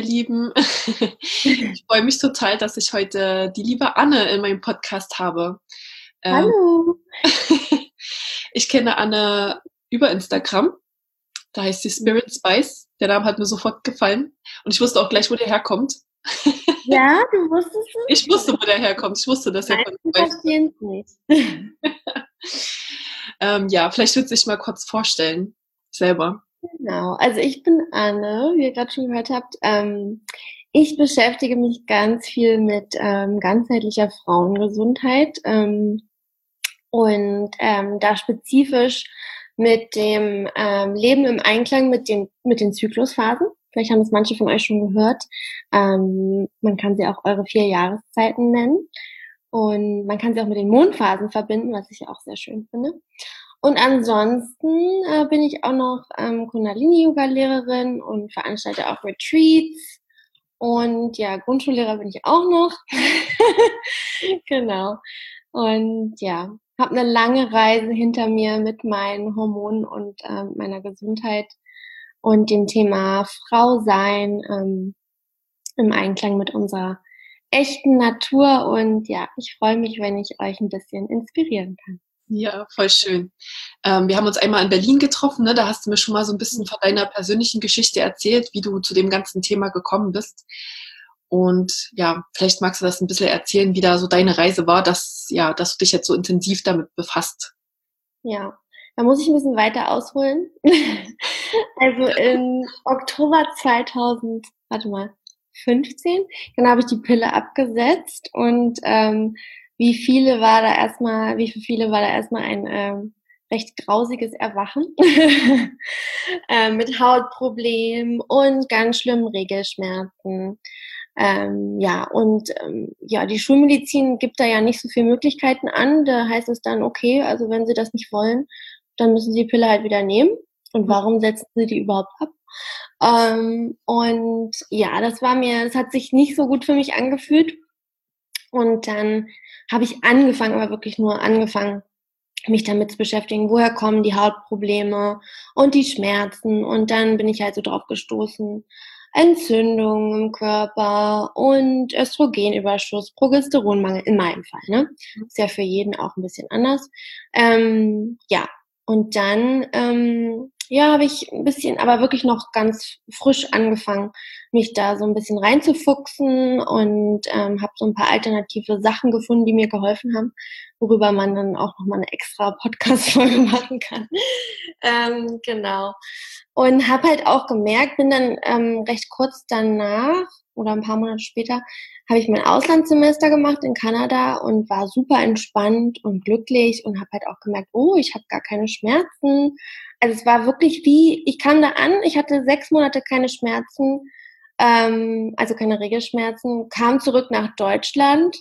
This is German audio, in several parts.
Ihr Lieben. Ich freue mich total, dass ich heute die liebe Anne in meinem Podcast habe. Ähm, Hallo. Ich kenne Anne über Instagram. Da heißt sie Spirit Spice. Der Name hat mir sofort gefallen. Und ich wusste auch gleich, wo der herkommt. Ja, du wusstest es? Ich wusste, wo der herkommt. Ich wusste, dass er nicht. ähm, ja, vielleicht wird sich mal kurz vorstellen. Selber. Genau, also ich bin Anne, wie ihr gerade schon gehört habt. Ähm, ich beschäftige mich ganz viel mit ähm, ganzheitlicher Frauengesundheit ähm, und ähm, da spezifisch mit dem ähm, Leben im Einklang mit den, mit den Zyklusphasen. Vielleicht haben es manche von euch schon gehört. Ähm, man kann sie auch eure vier Jahreszeiten nennen. Und man kann sie auch mit den Mondphasen verbinden, was ich auch sehr schön finde. Und ansonsten äh, bin ich auch noch ähm, Kundalini-Yoga-Lehrerin und veranstalte auch Retreats. Und ja, Grundschullehrer bin ich auch noch. genau. Und ja, habe eine lange Reise hinter mir mit meinen Hormonen und äh, meiner Gesundheit und dem Thema Frau sein ähm, im Einklang mit unserer echten Natur. Und ja, ich freue mich, wenn ich euch ein bisschen inspirieren kann. Ja, voll schön. Ähm, wir haben uns einmal in Berlin getroffen, ne? da hast du mir schon mal so ein bisschen von deiner persönlichen Geschichte erzählt, wie du zu dem ganzen Thema gekommen bist. Und ja, vielleicht magst du das ein bisschen erzählen, wie da so deine Reise war, dass, ja, dass du dich jetzt so intensiv damit befasst. Ja, da muss ich ein bisschen weiter ausholen. also im Oktober 2000, warte mal, 15, dann habe ich die Pille abgesetzt und ähm, wie viele war da erstmal, wie für viele war da erstmal ein ähm, recht grausiges Erwachen äh, mit Hautproblemen und ganz schlimmen Regelschmerzen. Ähm, ja, und ähm, ja, die Schulmedizin gibt da ja nicht so viele Möglichkeiten an. Da heißt es dann, okay, also wenn sie das nicht wollen, dann müssen sie die Pille halt wieder nehmen. Und warum setzen sie die überhaupt ab? Ähm, und ja, das war mir, das hat sich nicht so gut für mich angefühlt. Und dann habe ich angefangen, aber wirklich nur angefangen, mich damit zu beschäftigen, woher kommen die Hautprobleme und die Schmerzen. Und dann bin ich halt so drauf gestoßen. Entzündungen im Körper und Östrogenüberschuss, Progesteronmangel in meinem Fall. Ne? Ist ja für jeden auch ein bisschen anders. Ähm, ja, und dann ähm, ja, habe ich ein bisschen, aber wirklich noch ganz frisch angefangen, mich da so ein bisschen reinzufuchsen und ähm, habe so ein paar alternative Sachen gefunden, die mir geholfen haben, worüber man dann auch noch mal eine extra Podcast-Folge machen kann. ähm, genau. Und habe halt auch gemerkt, bin dann ähm, recht kurz danach oder ein paar Monate später, habe ich mein Auslandssemester gemacht in Kanada und war super entspannt und glücklich und habe halt auch gemerkt, oh, ich habe gar keine Schmerzen also es war wirklich wie, ich kam da an, ich hatte sechs Monate keine Schmerzen, ähm, also keine Regelschmerzen, kam zurück nach Deutschland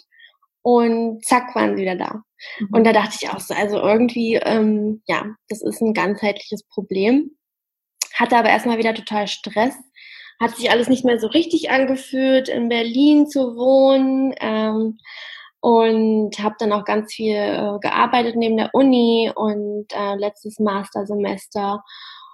und zack waren sie wieder da. Mhm. Und da dachte ich auch so, also irgendwie, ähm, ja, das ist ein ganzheitliches Problem. Hatte aber erstmal wieder total Stress. Hat sich alles nicht mehr so richtig angefühlt, in Berlin zu wohnen. Ähm, und habe dann auch ganz viel äh, gearbeitet neben der Uni und äh, letztes Mastersemester.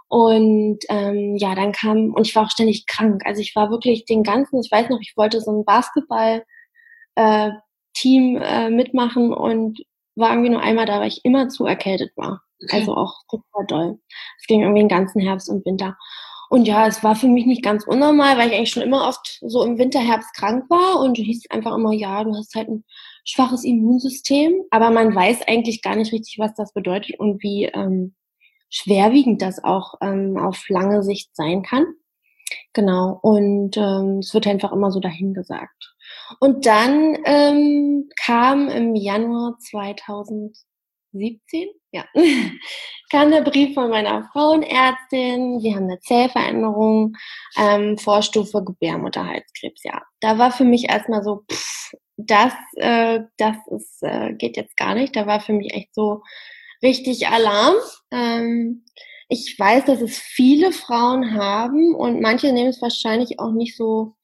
Und ähm, ja, dann kam, und ich war auch ständig krank. Also ich war wirklich den ganzen, ich weiß noch, ich wollte so ein Basketball-Team äh, äh, mitmachen und war irgendwie nur einmal da, weil ich immer zu erkältet war. Okay. Also auch super doll. Es ging irgendwie den ganzen Herbst und Winter. Und ja, es war für mich nicht ganz unnormal, weil ich eigentlich schon immer oft so im Winter, Herbst krank war und hieß einfach immer, ja, du hast halt ein schwaches Immunsystem, aber man weiß eigentlich gar nicht richtig, was das bedeutet und wie ähm, schwerwiegend das auch ähm, auf lange Sicht sein kann. Genau, und ähm, es wird einfach immer so dahingesagt. Und dann ähm, kam im Januar 2017, ja, kam der Brief von meiner Frauenärztin, sie haben eine Zellveränderung, ähm, Vorstufe Gebärmutterhalskrebs, ja. Da war für mich erstmal so, pff, das, äh, das ist, äh, geht jetzt gar nicht. Da war für mich echt so richtig Alarm. Ähm, ich weiß, dass es viele Frauen haben und manche nehmen es wahrscheinlich auch nicht so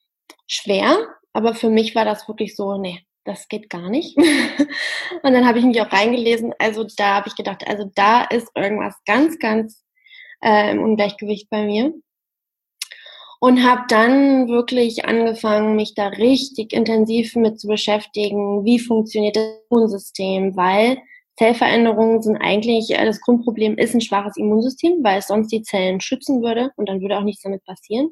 schwer, aber für mich war das wirklich so, nee, das geht gar nicht. und dann habe ich mich auch reingelesen. Also da habe ich gedacht, also da ist irgendwas ganz, ganz äh, im Ungleichgewicht bei mir. Und habe dann wirklich angefangen, mich da richtig intensiv mit zu beschäftigen, wie funktioniert das Immunsystem, weil Zellveränderungen sind eigentlich, äh, das Grundproblem ist ein schwaches Immunsystem, weil es sonst die Zellen schützen würde und dann würde auch nichts damit passieren.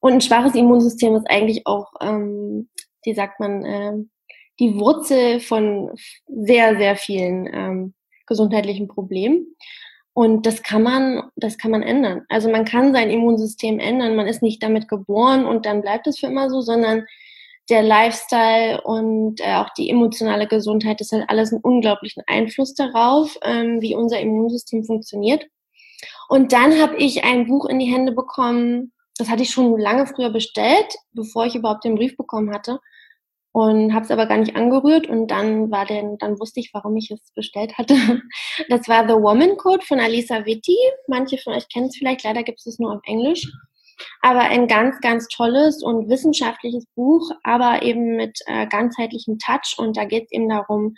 Und ein schwaches Immunsystem ist eigentlich auch, ähm, wie sagt man, äh, die Wurzel von sehr, sehr vielen ähm, gesundheitlichen Problemen. Und das kann man, das kann man ändern. Also man kann sein Immunsystem ändern. Man ist nicht damit geboren und dann bleibt es für immer so, sondern der Lifestyle und äh, auch die emotionale Gesundheit, das hat alles einen unglaublichen Einfluss darauf, ähm, wie unser Immunsystem funktioniert. Und dann habe ich ein Buch in die Hände bekommen, das hatte ich schon lange früher bestellt, bevor ich überhaupt den Brief bekommen hatte und habe es aber gar nicht angerührt und dann war denn dann wusste ich, warum ich es bestellt hatte. Das war The Woman Code von Alisa Vitti. Manche von euch kennen es vielleicht, leider gibt es nur auf Englisch. Aber ein ganz, ganz tolles und wissenschaftliches Buch, aber eben mit äh, ganzheitlichem Touch. Und da geht es eben darum,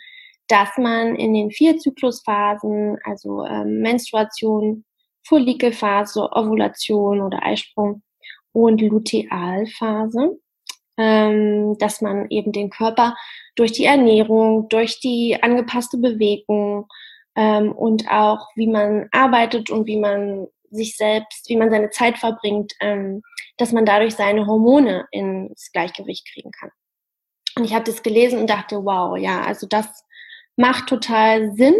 dass man in den vier Zyklusphasen, also ähm, Menstruation, Follikelphase, Ovulation oder Eisprung und Lutealphase, ähm, dass man eben den Körper durch die Ernährung, durch die angepasste Bewegung ähm, und auch wie man arbeitet und wie man sich selbst, wie man seine Zeit verbringt, ähm, dass man dadurch seine Hormone ins Gleichgewicht kriegen kann. Und ich habe das gelesen und dachte, wow, ja, also das macht total Sinn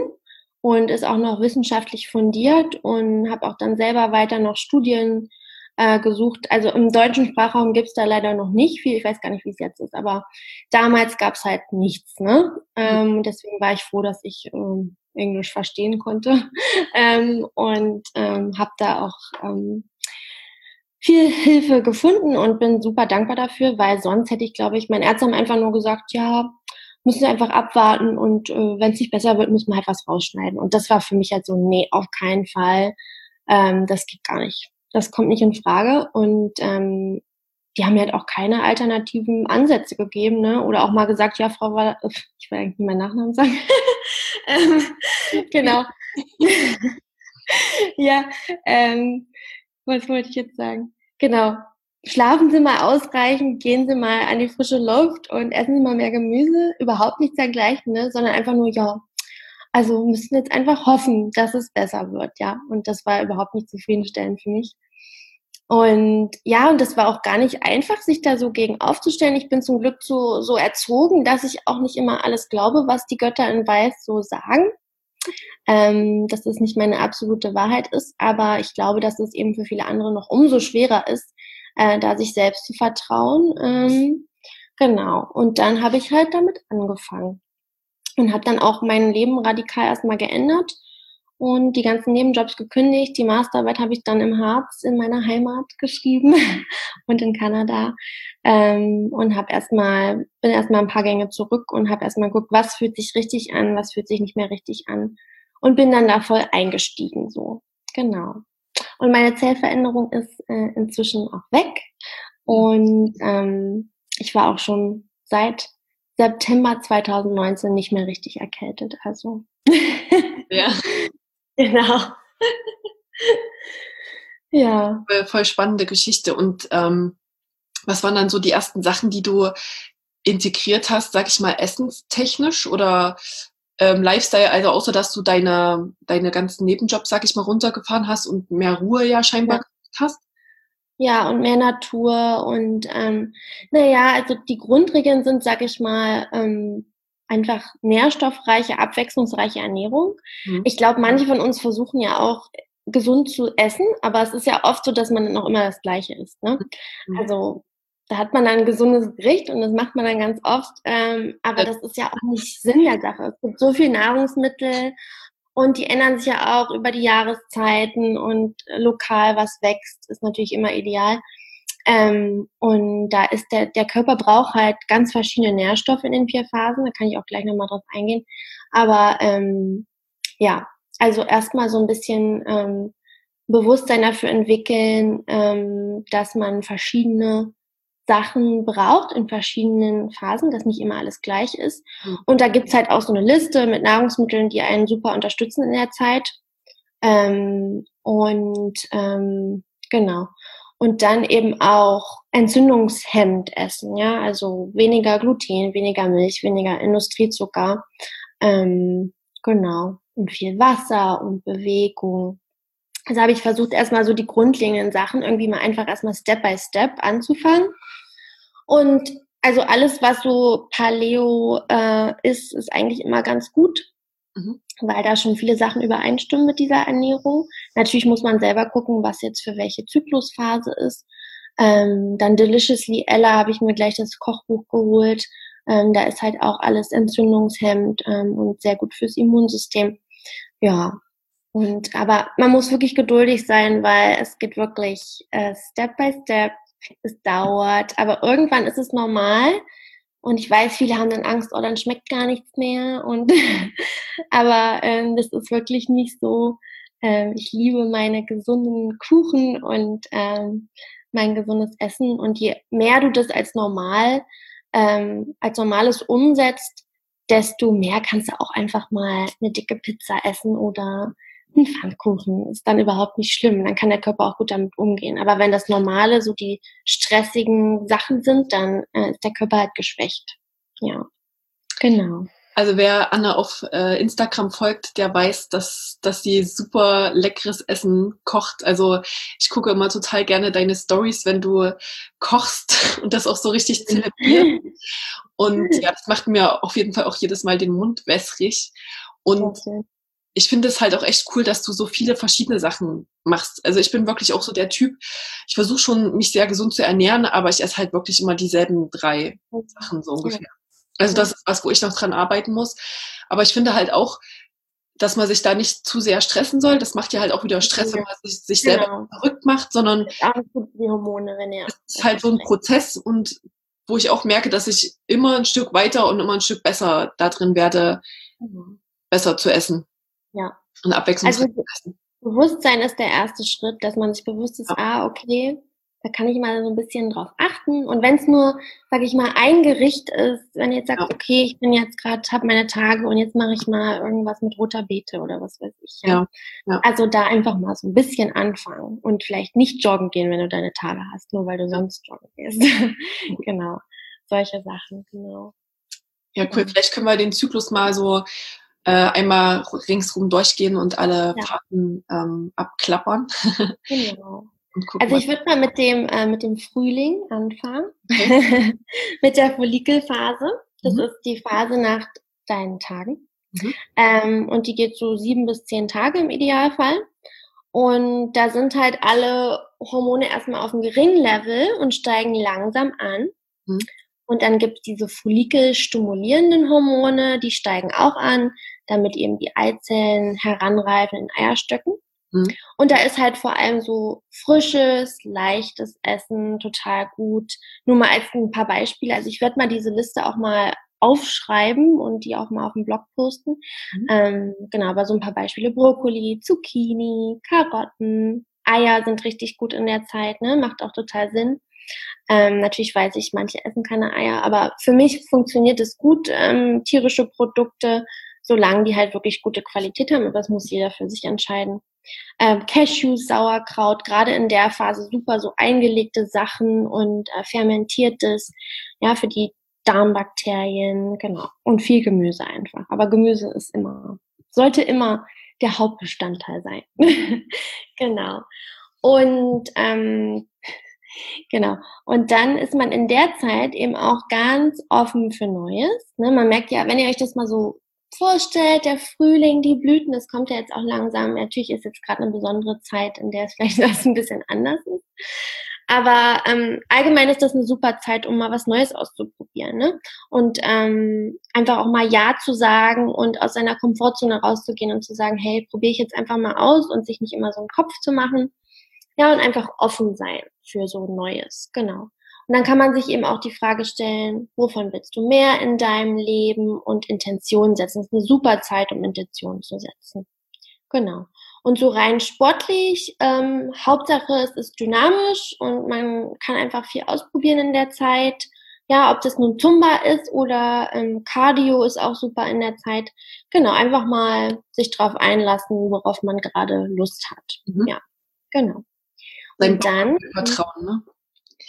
und ist auch noch wissenschaftlich fundiert und habe auch dann selber weiter noch Studien äh, gesucht. Also im deutschen Sprachraum gibt's da leider noch nicht viel. Ich weiß gar nicht, wie es jetzt ist, aber damals gab's halt nichts. Ne? Ähm, deswegen war ich froh, dass ich ähm, Englisch verstehen konnte ähm, und ähm, habe da auch ähm, viel Hilfe gefunden und bin super dankbar dafür, weil sonst hätte ich, glaube ich, mein Ärzte haben einfach nur gesagt, ja, müssen wir einfach abwarten und äh, wenn es nicht besser wird, müssen wir halt was rausschneiden. Und das war für mich halt so, nee, auf keinen Fall. Ähm, das geht gar nicht. Das kommt nicht in Frage. Und ähm, die haben mir halt auch keine alternativen Ansätze gegeben, ne? Oder auch mal gesagt, ja, Frau war, ich will eigentlich nicht meinen Nachnamen sagen. ähm, genau. ja, ähm, was wollte ich jetzt sagen? Genau. Schlafen Sie mal ausreichend, gehen Sie mal an die frische Luft und essen Sie mal mehr Gemüse. Überhaupt nichts dergleichen, ne? sondern einfach nur, ja, also müssen jetzt einfach hoffen, dass es besser wird, ja. Und das war überhaupt nicht zufriedenstellend für mich. Und ja, und das war auch gar nicht einfach, sich da so gegen aufzustellen. Ich bin zum Glück so, so erzogen, dass ich auch nicht immer alles glaube, was die Götter in Weiß so sagen. Ähm, dass das nicht meine absolute Wahrheit ist, aber ich glaube, dass es eben für viele andere noch umso schwerer ist, äh, da sich selbst zu vertrauen. Ähm, genau. Und dann habe ich halt damit angefangen und habe dann auch mein Leben radikal erstmal geändert und die ganzen Nebenjobs gekündigt. Die Masterarbeit habe ich dann im Harz in meiner Heimat geschrieben und in Kanada ähm, und habe erstmal bin erstmal ein paar Gänge zurück und habe erstmal geguckt, was fühlt sich richtig an, was fühlt sich nicht mehr richtig an und bin dann da voll eingestiegen so genau. Und meine Zellveränderung ist äh, inzwischen auch weg und ähm, ich war auch schon seit September 2019 nicht mehr richtig erkältet. Also ja. Genau. ja. Voll spannende Geschichte. Und ähm, was waren dann so die ersten Sachen, die du integriert hast, sag ich mal, essenstechnisch oder ähm, Lifestyle, also außer dass du deine, deine ganzen Nebenjobs, sag ich mal, runtergefahren hast und mehr Ruhe ja scheinbar ja. hast? Ja, und mehr Natur und ähm, naja, also die Grundregeln sind, sag ich mal, ähm, einfach nährstoffreiche, abwechslungsreiche Ernährung. Mhm. Ich glaube, manche von uns versuchen ja auch gesund zu essen, aber es ist ja oft so, dass man auch immer das Gleiche isst. Ne? Mhm. Also da hat man dann ein gesundes Gericht und das macht man dann ganz oft, ähm, aber das ist ja auch nicht Sinn der Sache. Es gibt so viele Nahrungsmittel Und die ändern sich ja auch über die Jahreszeiten und lokal was wächst, ist natürlich immer ideal. Ähm, und da ist der, der Körper braucht halt ganz verschiedene Nährstoffe in den vier Phasen, da kann ich auch gleich nochmal drauf eingehen. Aber ähm, ja, also erstmal so ein bisschen ähm, Bewusstsein dafür entwickeln, ähm, dass man verschiedene Sachen braucht in verschiedenen Phasen, dass nicht immer alles gleich ist. Mhm. Und da gibt's halt auch so eine Liste mit Nahrungsmitteln, die einen super unterstützen in der Zeit. Ähm, und ähm, genau und dann eben auch entzündungshemmend essen, ja, also weniger Gluten, weniger Milch, weniger Industriezucker, ähm, genau, und viel Wasser und Bewegung. Also habe ich versucht, erstmal so die grundlegenden Sachen irgendwie mal einfach erstmal Step by Step anzufangen. Und also alles, was so Paleo äh, ist, ist eigentlich immer ganz gut. Mhm weil da schon viele Sachen übereinstimmen mit dieser Ernährung. Natürlich muss man selber gucken, was jetzt für welche Zyklusphase ist. Ähm, dann Deliciously Ella habe ich mir gleich das Kochbuch geholt. Ähm, da ist halt auch alles entzündungshemmend ähm, und sehr gut fürs Immunsystem. Ja. Und aber man muss wirklich geduldig sein, weil es geht wirklich äh, Step by Step. Es dauert, aber irgendwann ist es normal und ich weiß, viele haben dann Angst, oh, dann schmeckt gar nichts mehr. Und aber ähm, das ist wirklich nicht so. Ähm, ich liebe meine gesunden Kuchen und ähm, mein gesundes Essen. Und je mehr du das als normal, ähm, als normales umsetzt, desto mehr kannst du auch einfach mal eine dicke Pizza essen oder ein Pfannkuchen ist dann überhaupt nicht schlimm. Dann kann der Körper auch gut damit umgehen. Aber wenn das Normale so die stressigen Sachen sind, dann äh, ist der Körper halt geschwächt. Ja, genau. Also wer Anne auf äh, Instagram folgt, der weiß, dass, dass sie super leckeres Essen kocht. Also ich gucke immer total gerne deine Stories, wenn du kochst und das auch so richtig zelebriert. Und ja, das macht mir auf jeden Fall auch jedes Mal den Mund wässrig. Und ich finde es halt auch echt cool, dass du so viele verschiedene Sachen machst. Also ich bin wirklich auch so der Typ, ich versuche schon, mich sehr gesund zu ernähren, aber ich esse halt wirklich immer dieselben drei Sachen so ungefähr. Also das ist was, wo ich noch dran arbeiten muss. Aber ich finde halt auch, dass man sich da nicht zu sehr stressen soll. Das macht ja halt auch wieder Stress, wenn man sich, sich selber genau. verrückt macht, sondern die Hormone, wenn ihr es ist halt so ein Prozess und wo ich auch merke, dass ich immer ein Stück weiter und immer ein Stück besser da drin werde, mhm. besser zu essen. Ja. Und abwechslungsreich also, Bewusstsein ist der erste Schritt, dass man sich bewusst ist, ja. ah, okay, da kann ich mal so ein bisschen drauf achten. Und wenn es nur, sage ich mal, ein Gericht ist, wenn ihr jetzt sagt, okay, ich bin jetzt gerade, habe meine Tage und jetzt mache ich mal irgendwas mit roter Beete oder was weiß ich. Ja. ja. Also da einfach mal so ein bisschen anfangen und vielleicht nicht joggen gehen, wenn du deine Tage hast, nur weil du sonst joggen gehst. genau. Solche Sachen, genau. Ja, cool. Vielleicht können wir den Zyklus mal so äh, einmal ringsrum durchgehen und alle ja. Fahrten ähm, abklappern. genau. Also ich würde mal mit dem, äh, mit dem Frühling anfangen, okay. mit der Follikelphase. Das mhm. ist die Phase nach deinen Tagen. Mhm. Ähm, und die geht so sieben bis zehn Tage im Idealfall. Und da sind halt alle Hormone erstmal auf einem geringen Level und steigen langsam an. Mhm. Und dann gibt es diese follikelstimulierenden Hormone, die steigen auch an, damit eben die Eizellen heranreifen in Eierstöcken. Mhm. Und da ist halt vor allem so frisches, leichtes Essen total gut. Nur mal als ein paar Beispiele. Also ich werde mal diese Liste auch mal aufschreiben und die auch mal auf dem Blog posten. Mhm. Ähm, genau, aber so ein paar Beispiele. Brokkoli, Zucchini, Karotten, Eier sind richtig gut in der Zeit, ne? Macht auch total Sinn. Ähm, natürlich weiß ich, manche essen keine Eier, aber für mich funktioniert es gut, ähm, tierische Produkte, solange die halt wirklich gute Qualität haben. Aber das muss jeder für sich entscheiden. Ähm, Cashews, Sauerkraut, gerade in der Phase super so eingelegte Sachen und äh, fermentiertes, ja, für die Darmbakterien, genau. Und viel Gemüse einfach. Aber Gemüse ist immer, sollte immer der Hauptbestandteil sein. genau. Und ähm, Genau. Und dann ist man in der Zeit eben auch ganz offen für Neues. Ne? Man merkt ja, wenn ihr euch das mal so vorstellt, der Frühling, die Blüten, das kommt ja jetzt auch langsam. Natürlich ist jetzt gerade eine besondere Zeit, in der es vielleicht was ein bisschen anders ist. Aber ähm, allgemein ist das eine super Zeit, um mal was Neues auszuprobieren. Ne? Und ähm, einfach auch mal Ja zu sagen und aus seiner Komfortzone rauszugehen und zu sagen, hey, probiere ich jetzt einfach mal aus und sich nicht immer so einen Kopf zu machen. Ja, und einfach offen sein für so Neues. Genau. Und dann kann man sich eben auch die Frage stellen, wovon willst du mehr in deinem Leben und Intentionen setzen. Das ist eine super Zeit, um Intentionen zu setzen. Genau. Und so rein sportlich, ähm, Hauptsache es ist dynamisch und man kann einfach viel ausprobieren in der Zeit. Ja, ob das nun Zumba ist oder ähm, Cardio ist auch super in der Zeit. Genau, einfach mal sich drauf einlassen, worauf man gerade Lust hat. Mhm. Ja, genau. Und dann vertrauen, ne?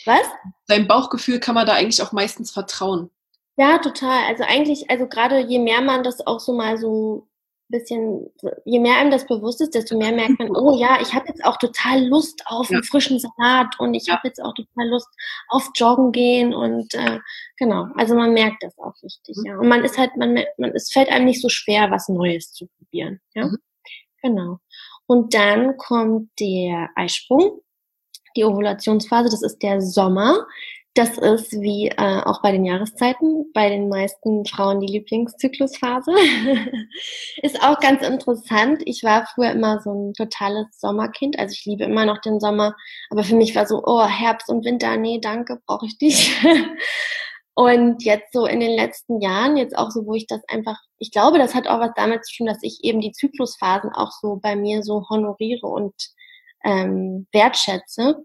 Was? Deinem Bauchgefühl kann man da eigentlich auch meistens vertrauen. Ja, total. Also eigentlich, also gerade je mehr man das auch so mal so bisschen, je mehr einem das bewusst ist, desto mehr merkt man, oh ja, ich habe jetzt auch total Lust auf ja. einen frischen Salat und ich ja. habe jetzt auch total Lust auf Joggen gehen und äh, genau, also man merkt das auch richtig, mhm. ja. Und man ist halt, man, man, es fällt einem nicht so schwer, was Neues zu probieren, ja. Mhm. Genau. Und dann kommt der Eisprung die Ovulationsphase, das ist der Sommer. Das ist wie äh, auch bei den Jahreszeiten, bei den meisten Frauen die Lieblingszyklusphase. ist auch ganz interessant. Ich war früher immer so ein totales Sommerkind. Also ich liebe immer noch den Sommer. Aber für mich war so, oh, Herbst und Winter, nee, danke, brauche ich nicht. und jetzt so in den letzten Jahren, jetzt auch so, wo ich das einfach, ich glaube, das hat auch was damit zu tun, dass ich eben die Zyklusphasen auch so bei mir so honoriere und ähm, wertschätze,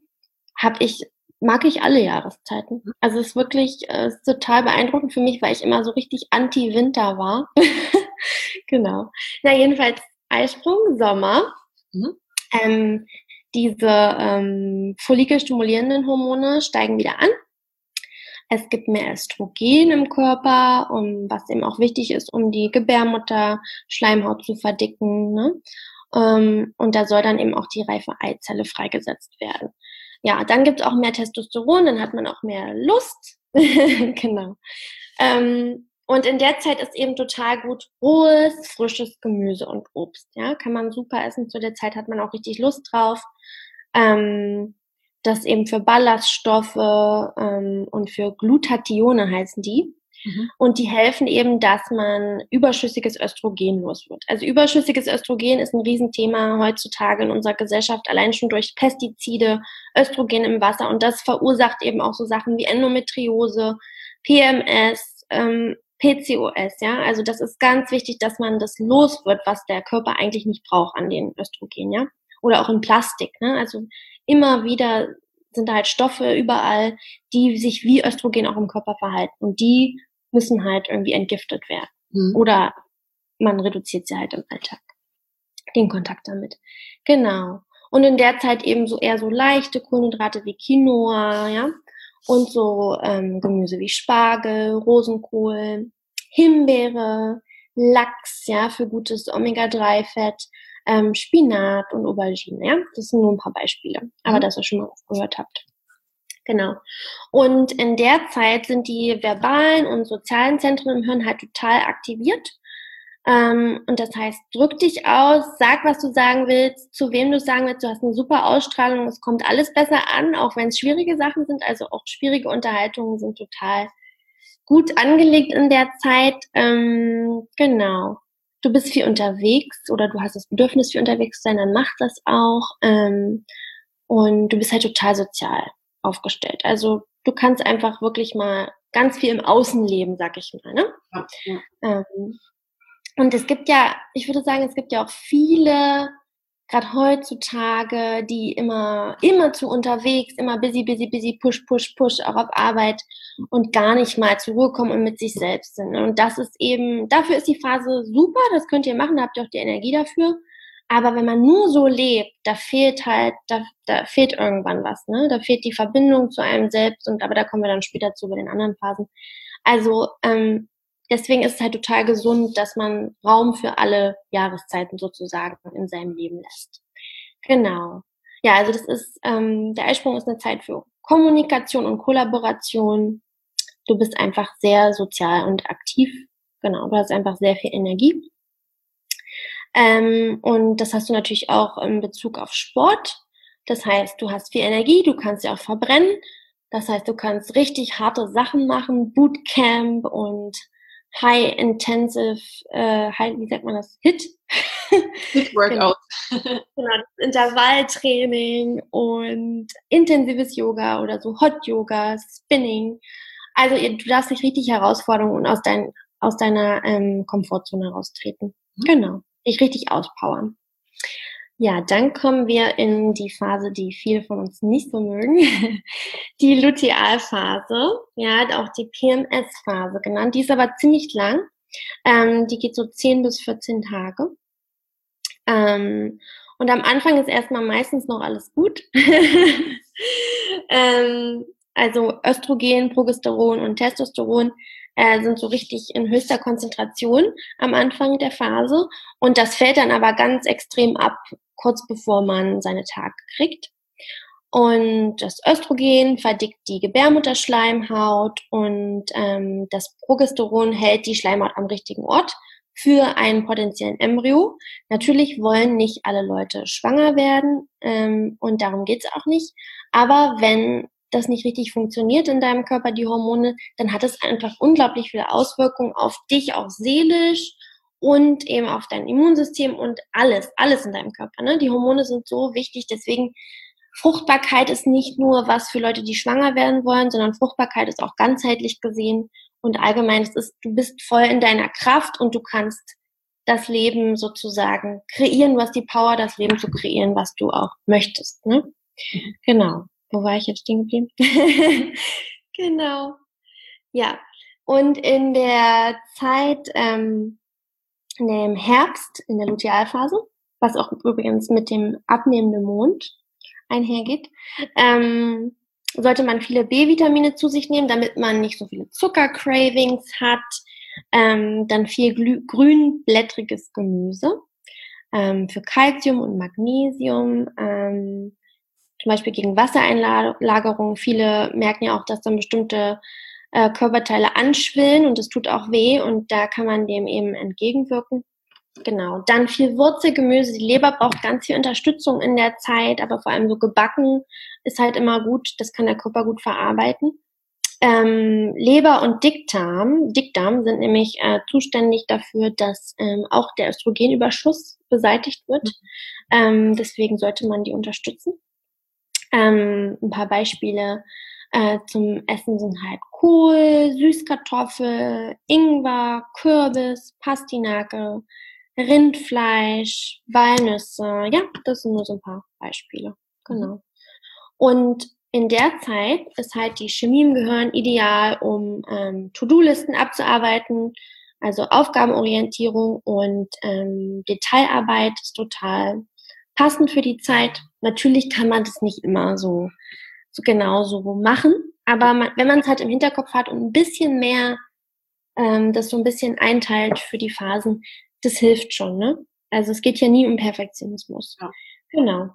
habe ich mag ich alle Jahreszeiten. Mhm. Also es ist wirklich äh, ist total beeindruckend für mich, weil ich immer so richtig anti-Winter war. genau. Na jedenfalls Eisprung, Sommer. Mhm. Ähm, diese ähm, follikelstimulierenden Hormone steigen wieder an. Es gibt mehr Östrogen im Körper, um, was eben auch wichtig ist, um die Gebärmutter Schleimhaut zu verdicken. Ne? Ähm, und da soll dann eben auch die reife Eizelle freigesetzt werden. Ja, dann gibt es auch mehr Testosteron, dann hat man auch mehr Lust. genau. Ähm, und in der Zeit ist eben total gut rohes, frisches Gemüse und Obst. Ja, kann man super essen. Zu der Zeit hat man auch richtig Lust drauf. Ähm, das eben für Ballaststoffe ähm, und für Glutatione heißen die. Mhm. Und die helfen eben, dass man überschüssiges Östrogen los wird. Also überschüssiges Östrogen ist ein Riesenthema heutzutage in unserer Gesellschaft, allein schon durch Pestizide, Östrogen im Wasser. Und das verursacht eben auch so Sachen wie Endometriose, PMS, ähm, PCOS, ja. Also das ist ganz wichtig, dass man das los wird, was der Körper eigentlich nicht braucht an den Östrogen, ja. Oder auch in Plastik, ne? Also immer wieder sind da halt Stoffe überall, die sich wie Östrogen auch im Körper verhalten. Und die müssen halt irgendwie entgiftet werden. Mhm. Oder man reduziert sie halt im Alltag. Den Kontakt damit. Genau. Und in der Zeit eben so eher so leichte Kohlenhydrate wie Quinoa, ja. Und so ähm, Gemüse wie Spargel, Rosenkohl, Himbeere, Lachs, ja, für gutes Omega-3-Fett, ähm, Spinat und Aubergine, ja. Das sind nur ein paar Beispiele. Aber mhm. dass ihr schon mal gehört habt. Genau. Und in der Zeit sind die verbalen und sozialen Zentren im Hirn halt total aktiviert. Ähm, und das heißt, drück dich aus, sag, was du sagen willst, zu wem du sagen willst. Du hast eine super Ausstrahlung, es kommt alles besser an, auch wenn es schwierige Sachen sind. Also auch schwierige Unterhaltungen sind total gut angelegt in der Zeit. Ähm, genau. Du bist viel unterwegs oder du hast das Bedürfnis, viel unterwegs zu sein, dann mach das auch. Ähm, und du bist halt total sozial aufgestellt. Also du kannst einfach wirklich mal ganz viel im Außenleben, sag ich mal. Ne? Ja. Ähm, und es gibt ja, ich würde sagen, es gibt ja auch viele, gerade heutzutage, die immer, immer zu unterwegs, immer busy, busy, busy, push, push, push, auch auf Arbeit und gar nicht mal zur Ruhe kommen und mit sich selbst sind. Und das ist eben, dafür ist die Phase super, das könnt ihr machen, da habt ihr auch die Energie dafür. Aber wenn man nur so lebt, da fehlt halt, da, da fehlt irgendwann was, ne? Da fehlt die Verbindung zu einem selbst und aber da kommen wir dann später zu bei den anderen Phasen. Also ähm, deswegen ist es halt total gesund, dass man Raum für alle Jahreszeiten sozusagen in seinem Leben lässt. Genau. Ja, also das ist, ähm, der Eisprung ist eine Zeit für Kommunikation und Kollaboration. Du bist einfach sehr sozial und aktiv. Genau, du hast einfach sehr viel Energie. Ähm, und das hast du natürlich auch in Bezug auf Sport. Das heißt, du hast viel Energie, du kannst sie auch verbrennen. Das heißt, du kannst richtig harte Sachen machen, Bootcamp und High Intensive, äh, high, wie sagt man das? Hit? Hit Workout. genau, Intervalltraining und intensives Yoga oder so Hot Yoga, Spinning. Also du darfst dich richtig herausfordern und aus, dein, aus deiner ähm, Komfortzone raustreten. Mhm. Genau. Dich richtig auspowern. Ja, dann kommen wir in die Phase, die viele von uns nicht so mögen. Die Lutealphase, ja, auch die PMS-Phase genannt. Die ist aber ziemlich lang. Ähm, die geht so 10 bis 14 Tage. Ähm, und am Anfang ist erstmal meistens noch alles gut. ähm, also Östrogen, Progesteron und Testosteron äh, sind so richtig in höchster Konzentration am Anfang der Phase. Und das fällt dann aber ganz extrem ab, kurz bevor man seine Tage kriegt. Und das Östrogen verdickt die Gebärmutterschleimhaut und ähm, das Progesteron hält die Schleimhaut am richtigen Ort für einen potenziellen Embryo. Natürlich wollen nicht alle Leute schwanger werden ähm, und darum geht's auch nicht. Aber wenn das nicht richtig funktioniert in deinem Körper, die Hormone, dann hat es einfach unglaublich viele Auswirkungen auf dich, auch seelisch und eben auf dein Immunsystem und alles, alles in deinem Körper. Ne? Die Hormone sind so wichtig, deswegen Fruchtbarkeit ist nicht nur was für Leute, die schwanger werden wollen, sondern Fruchtbarkeit ist auch ganzheitlich gesehen und allgemein, es ist, du bist voll in deiner Kraft und du kannst das Leben sozusagen kreieren, du hast die Power, das Leben zu kreieren, was du auch möchtest. Ne? Mhm. Genau. Wo war ich jetzt stehen geblieben? genau. Ja. Und in der Zeit, ähm, in dem Herbst, in der Lutealphase, was auch übrigens mit dem abnehmenden Mond einhergeht, ähm, sollte man viele B-Vitamine zu sich nehmen, damit man nicht so viele Zuckercravings hat. Ähm, dann viel grünblättriges Gemüse ähm, für Calcium und Magnesium. Ähm, zum Beispiel gegen Wassereinlagerung. Viele merken ja auch, dass dann bestimmte äh, Körperteile anschwillen und es tut auch weh und da kann man dem eben entgegenwirken. Genau. Dann viel Wurzelgemüse. Die Leber braucht ganz viel Unterstützung in der Zeit, aber vor allem so gebacken ist halt immer gut. Das kann der Körper gut verarbeiten. Ähm, Leber und Dickdarm, Dickdarm sind nämlich äh, zuständig dafür, dass ähm, auch der Östrogenüberschuss beseitigt wird. Mhm. Ähm, deswegen sollte man die unterstützen. Ähm, ein paar Beispiele äh, zum Essen sind halt Kohl, Süßkartoffel, Ingwer, Kürbis, Pastinake, Rindfleisch, Walnüsse. Ja, das sind nur so ein paar Beispiele. Genau. Und in der Zeit ist halt die Chemie im Gehirn ideal, um ähm, To-Do-Listen abzuarbeiten, also Aufgabenorientierung und ähm, Detailarbeit ist total passend für die Zeit. Natürlich kann man das nicht immer so, so genau so machen, aber man, wenn man es halt im Hinterkopf hat und ein bisschen mehr ähm, das so ein bisschen einteilt für die Phasen, das hilft schon, ne? Also es geht ja nie um Perfektionismus. Ja. Genau.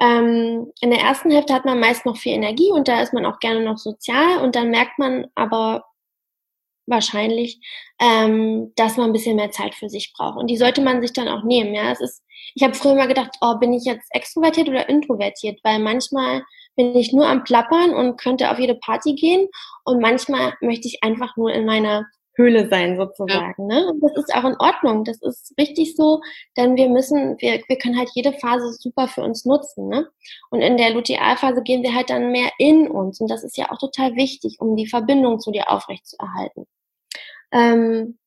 Ähm, in der ersten Hälfte hat man meist noch viel Energie und da ist man auch gerne noch sozial und dann merkt man aber wahrscheinlich, ähm, dass man ein bisschen mehr Zeit für sich braucht. Und die sollte man sich dann auch nehmen. Ja, es ist, ich habe früher mal gedacht, oh, bin ich jetzt extrovertiert oder introvertiert? Weil manchmal bin ich nur am Plappern und könnte auf jede Party gehen und manchmal möchte ich einfach nur in meiner Höhle sein sozusagen. Ja. Ne? Und das ist auch in Ordnung. Das ist richtig so, denn wir müssen, wir, wir können halt jede Phase super für uns nutzen. Ne? Und in der Lutealphase gehen wir halt dann mehr in uns. Und das ist ja auch total wichtig, um die Verbindung zu dir aufrechtzuerhalten. Ähm,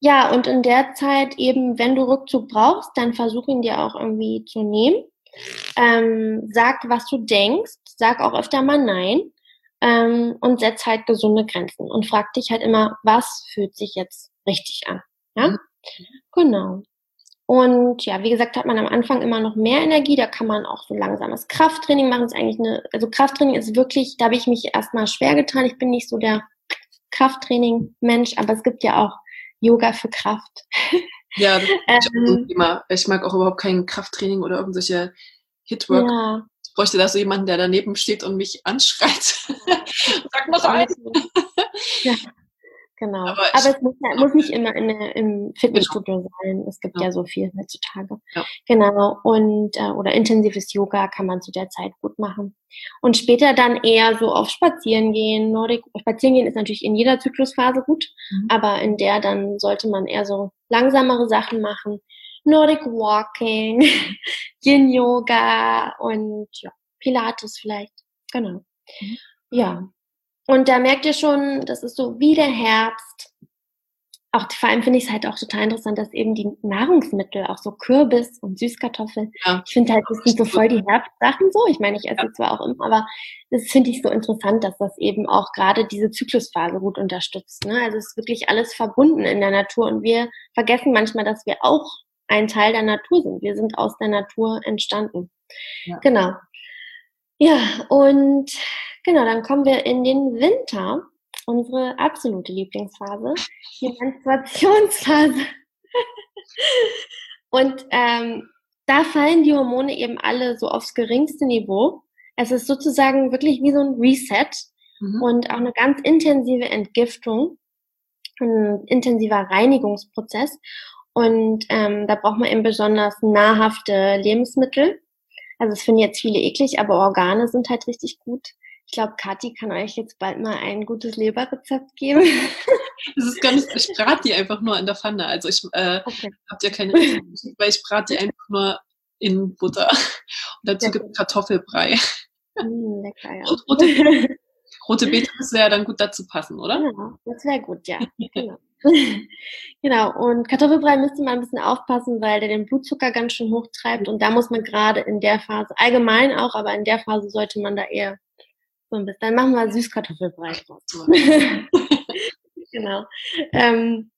ja, und in der Zeit eben, wenn du Rückzug brauchst, dann versuch ihn dir auch irgendwie zu nehmen. Ähm, sag, was du denkst. Sag auch öfter mal Nein. Ähm, und setz halt gesunde Grenzen und frag dich halt immer, was fühlt sich jetzt richtig an. Ja? Mhm. Genau. Und ja, wie gesagt, hat man am Anfang immer noch mehr Energie. Da kann man auch so langsames Krafttraining machen. Das ist eigentlich eine, also Krafttraining ist wirklich, da habe ich mich erstmal schwer getan. Ich bin nicht so der Krafttraining-Mensch, aber es gibt ja auch Yoga für Kraft. Ja, das ist ähm, Thema. Ich mag auch überhaupt kein Krafttraining oder irgendwelche Hitwork. Ja. Ich bräuchte da so jemanden, der daneben steht und mich anschreit. Sag noch ein. ja, genau. Aber, Aber es muss, muss, nicht immer in, im Fitnessstudio genau. sein. Es gibt ja. ja so viel heutzutage. Ja. Genau. Und äh, oder intensives Yoga kann man zu der Zeit gut machen. Und später dann eher so auf Spazieren gehen. Nordic Spazieren gehen ist natürlich in jeder Zyklusphase gut, mhm. aber in der dann sollte man eher so langsamere Sachen machen. Nordic Walking, Yin Yoga und ja, Pilates vielleicht. Genau. Mhm. Ja, und da merkt ihr schon, das ist so wie der Herbst. Auch vor allem finde ich es halt auch total interessant, dass eben die Nahrungsmittel, auch so Kürbis und Süßkartoffeln, ja. ich finde halt, das sind so voll die Herbstsachen so. Ich meine, ich esse ja. zwar auch immer, aber das finde ich so interessant, dass das eben auch gerade diese Zyklusphase gut unterstützt. Ne? Also es ist wirklich alles verbunden in der Natur und wir vergessen manchmal, dass wir auch ein Teil der Natur sind. Wir sind aus der Natur entstanden. Ja. Genau. Ja, und Genau, dann kommen wir in den Winter, unsere absolute Lieblingsphase, die Menstruationsphase. Und ähm, da fallen die Hormone eben alle so aufs geringste Niveau. Es ist sozusagen wirklich wie so ein Reset mhm. und auch eine ganz intensive Entgiftung, ein intensiver Reinigungsprozess. Und ähm, da braucht man eben besonders nahrhafte Lebensmittel. Also das finden jetzt viele eklig, aber Organe sind halt richtig gut. Ich glaube, Kathi kann euch jetzt bald mal ein gutes Leberrezept geben. Das ist gar nicht, ich brate die einfach nur in der Pfanne. Also ich äh, okay. habe ja keine Rezept, weil ich brate die einfach nur in Butter. Und dazu gibt es Kartoffelbrei. Mm, lecker, ja. Und rote, rote Beete, das wäre dann gut dazu passen, oder? Ja, das wäre gut, ja. Genau. genau, und Kartoffelbrei müsste man ein bisschen aufpassen, weil der den Blutzucker ganz schön hochtreibt. Und da muss man gerade in der Phase, allgemein auch, aber in der Phase sollte man da eher so ein bisschen. Dann machen wir Süßkartoffelbrei draus. genau. Ähm,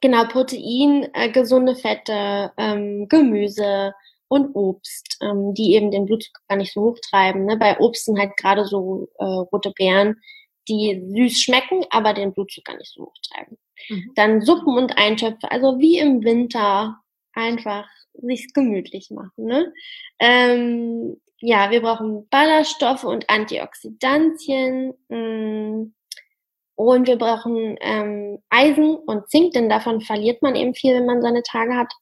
genau, Protein, äh, gesunde Fette, ähm, Gemüse und Obst, ähm, die eben den Blutzucker gar nicht so hoch treiben. Ne? Bei Obst sind halt gerade so äh, rote Beeren, die süß schmecken, aber den Blutzucker nicht so hoch treiben. Mhm. Dann Suppen und Eintöpfe, also wie im Winter einfach sich gemütlich machen. Ne? Ähm, ja, wir brauchen Ballaststoffe und Antioxidantien. Mm, und wir brauchen ähm, Eisen und Zink, denn davon verliert man eben viel, wenn man seine Tage hat.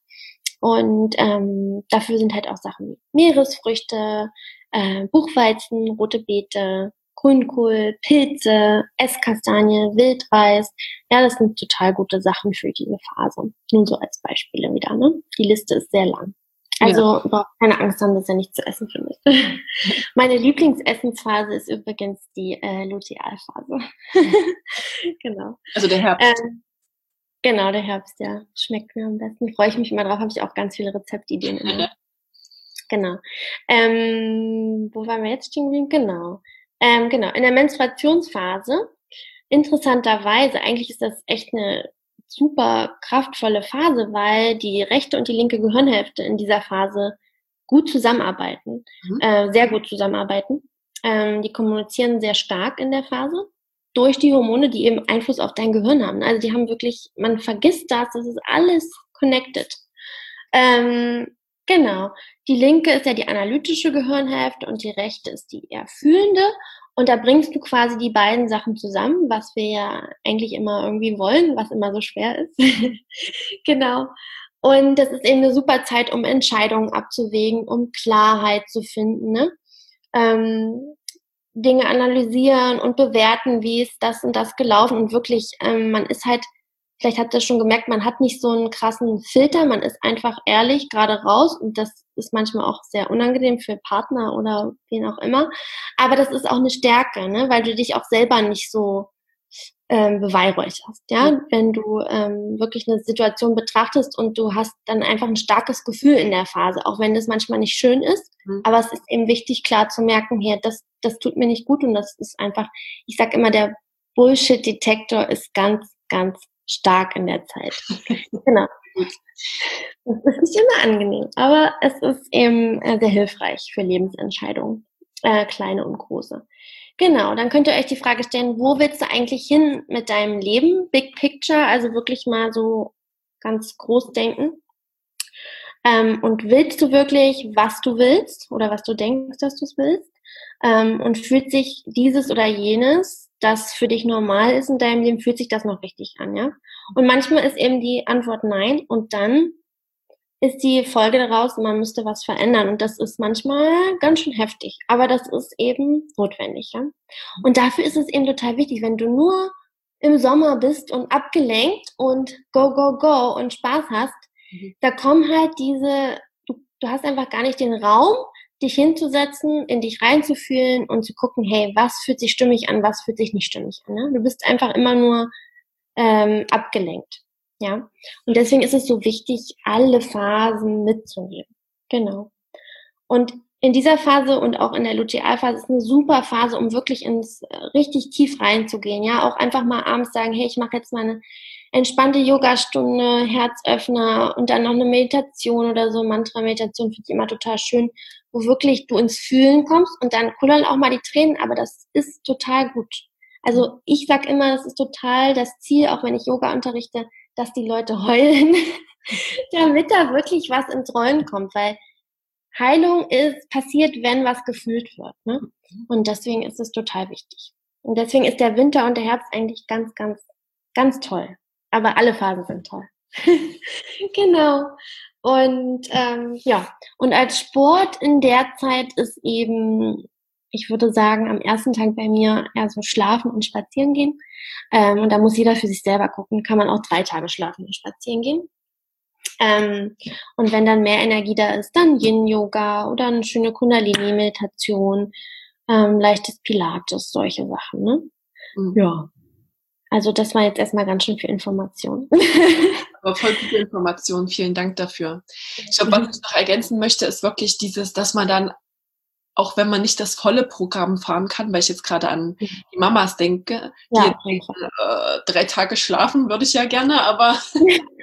Und ähm, dafür sind halt auch Sachen wie Meeresfrüchte, äh, Buchweizen, rote Beete, Grünkohl, Pilze, Esskastanie, Wildreis. Ja, das sind total gute Sachen für diese Phase. Nur so als Beispiele wieder. Ne? Die Liste ist sehr lang. Also ja. keine Angst haben, dass er nicht zu essen findet. Meine Lieblingsessensphase ist übrigens die äh, Lutealphase. genau. Also der Herbst. Ähm, genau, der Herbst, ja. Schmeckt mir am besten. Freue ich mich immer drauf, habe ich auch ganz viele Rezeptideen immer. genau. Ähm, wo waren wir jetzt stehen geblieben? Genau. Ähm, genau. In der Menstruationsphase, interessanterweise, eigentlich ist das echt eine super kraftvolle Phase, weil die rechte und die linke Gehirnhälfte in dieser Phase gut zusammenarbeiten, mhm. äh, sehr gut zusammenarbeiten. Ähm, die kommunizieren sehr stark in der Phase durch die Hormone, die eben Einfluss auf dein Gehirn haben. Also die haben wirklich, man vergisst das, das ist alles connected. Ähm, genau. Die linke ist ja die analytische Gehirnhälfte und die rechte ist die eher fühlende. Und da bringst du quasi die beiden Sachen zusammen, was wir ja eigentlich immer irgendwie wollen, was immer so schwer ist. genau. Und das ist eben eine super Zeit, um Entscheidungen abzuwägen, um Klarheit zu finden. Ne? Ähm, Dinge analysieren und bewerten, wie ist das und das gelaufen. Und wirklich, ähm, man ist halt vielleicht habt ihr schon gemerkt, man hat nicht so einen krassen Filter, man ist einfach ehrlich gerade raus und das ist manchmal auch sehr unangenehm für Partner oder wen auch immer. Aber das ist auch eine Stärke, ne? weil du dich auch selber nicht so ähm, beweihräucherst. Ja? ja? Wenn du ähm, wirklich eine Situation betrachtest und du hast dann einfach ein starkes Gefühl in der Phase, auch wenn das manchmal nicht schön ist. Mhm. Aber es ist eben wichtig, klar zu merken, hier, das, das tut mir nicht gut und das ist einfach, ich sag immer, der Bullshit-Detektor ist ganz, ganz stark in der Zeit. genau. Das ist nicht immer angenehm, aber es ist eben äh, sehr hilfreich für Lebensentscheidungen, äh, kleine und große. Genau, dann könnt ihr euch die Frage stellen, wo willst du eigentlich hin mit deinem Leben? Big Picture, also wirklich mal so ganz groß denken. Ähm, und willst du wirklich, was du willst oder was du denkst, dass du es willst? Ähm, und fühlt sich dieses oder jenes, das für dich normal ist in deinem Leben, fühlt sich das noch richtig an, ja? Und manchmal ist eben die Antwort nein und dann ist die Folge daraus, man müsste was verändern. Und das ist manchmal ganz schön heftig. Aber das ist eben notwendig, ja. Und dafür ist es eben total wichtig, wenn du nur im Sommer bist und abgelenkt und go, go, go und Spaß hast, mhm. da kommen halt diese, du, du hast einfach gar nicht den Raum, dich hinzusetzen, in dich reinzufühlen und zu gucken, hey, was fühlt sich stimmig an, was fühlt sich nicht stimmig an. Ne? Du bist einfach immer nur ähm, abgelenkt. Ja. Und deswegen ist es so wichtig, alle Phasen mitzunehmen. Genau. Und in dieser Phase und auch in der Lutealphase ist eine super Phase, um wirklich ins äh, richtig tief reinzugehen. Ja, auch einfach mal abends sagen, hey, ich mache jetzt mal eine entspannte Yogastunde, Herzöffner und dann noch eine Meditation oder so, Mantra-Meditation finde ich immer total schön, wo wirklich du ins Fühlen kommst und dann kullern auch mal die Tränen, aber das ist total gut. Also ich sag immer, das ist total das Ziel, auch wenn ich Yoga unterrichte, dass die Leute heulen, damit da wirklich was ins Rollen kommt, weil Heilung ist passiert, wenn was gefühlt wird. Ne? Und deswegen ist es total wichtig. Und deswegen ist der Winter und der Herbst eigentlich ganz, ganz, ganz toll. Aber alle Phasen sind toll. genau. Und ähm, ja, und als Sport in der Zeit ist eben, ich würde sagen, am ersten Tag bei mir eher so schlafen und spazieren gehen. Ähm, und da muss jeder für sich selber gucken, kann man auch drei Tage schlafen und spazieren gehen. Ähm, und wenn dann mehr Energie da ist, dann Yin-Yoga oder eine schöne Kundalini-Meditation, ähm, leichtes Pilates, solche Sachen. Ne? Mhm. Ja. Also das war jetzt erstmal ganz schön viel Information. Aber voll gute Information. Vielen Dank dafür. Ich glaube, was ich noch ergänzen möchte, ist wirklich dieses, dass man dann auch wenn man nicht das volle Programm fahren kann, weil ich jetzt gerade an die Mamas denke, die ja, jetzt äh, drei Tage schlafen würde ich ja gerne, aber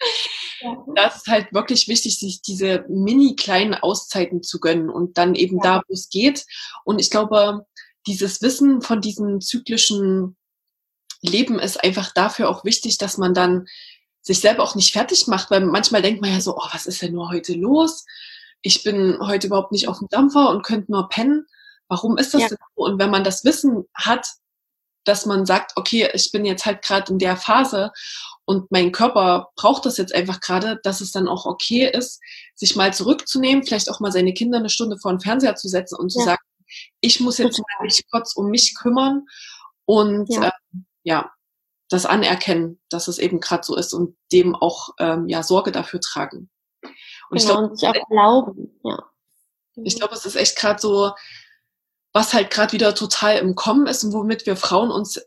das ist halt wirklich wichtig, sich diese mini kleinen Auszeiten zu gönnen und dann eben ja. da, wo es geht. Und ich glaube, dieses Wissen von diesem zyklischen Leben ist einfach dafür auch wichtig, dass man dann sich selber auch nicht fertig macht, weil manchmal denkt man ja so, oh, was ist denn nur heute los? ich bin heute überhaupt nicht auf dem Dampfer und könnte nur pennen. Warum ist das ja. denn so? Und wenn man das Wissen hat, dass man sagt, okay, ich bin jetzt halt gerade in der Phase und mein Körper braucht das jetzt einfach gerade, dass es dann auch okay ist, sich mal zurückzunehmen, vielleicht auch mal seine Kinder eine Stunde vor den Fernseher zu setzen und zu ja. sagen, ich muss jetzt mal mich kurz um mich kümmern und ja, äh, ja das anerkennen, dass es eben gerade so ist und dem auch ähm, ja Sorge dafür tragen. Und genau, ich glaube, sich auch erlauben, ja. Ich glaube, es ist echt gerade so, was halt gerade wieder total im Kommen ist und womit wir Frauen uns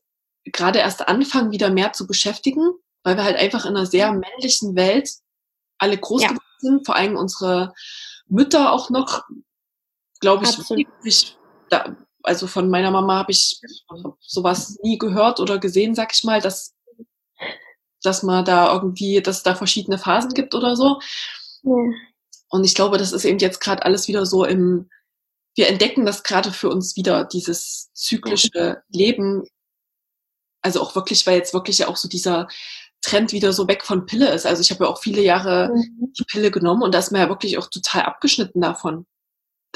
gerade erst anfangen, wieder mehr zu beschäftigen, weil wir halt einfach in einer sehr männlichen Welt alle groß ja. geworden sind, vor allem unsere Mütter auch noch, glaube ich, ich da, also von meiner Mama habe ich sowas nie gehört oder gesehen, sag ich mal, dass, dass man da irgendwie, dass es da verschiedene Phasen gibt oder so. Und ich glaube, das ist eben jetzt gerade alles wieder so im, wir entdecken das gerade für uns wieder, dieses zyklische Leben. Also auch wirklich, weil jetzt wirklich ja auch so dieser Trend wieder so weg von Pille ist. Also ich habe ja auch viele Jahre mhm. die Pille genommen und da ist man ja wirklich auch total abgeschnitten davon.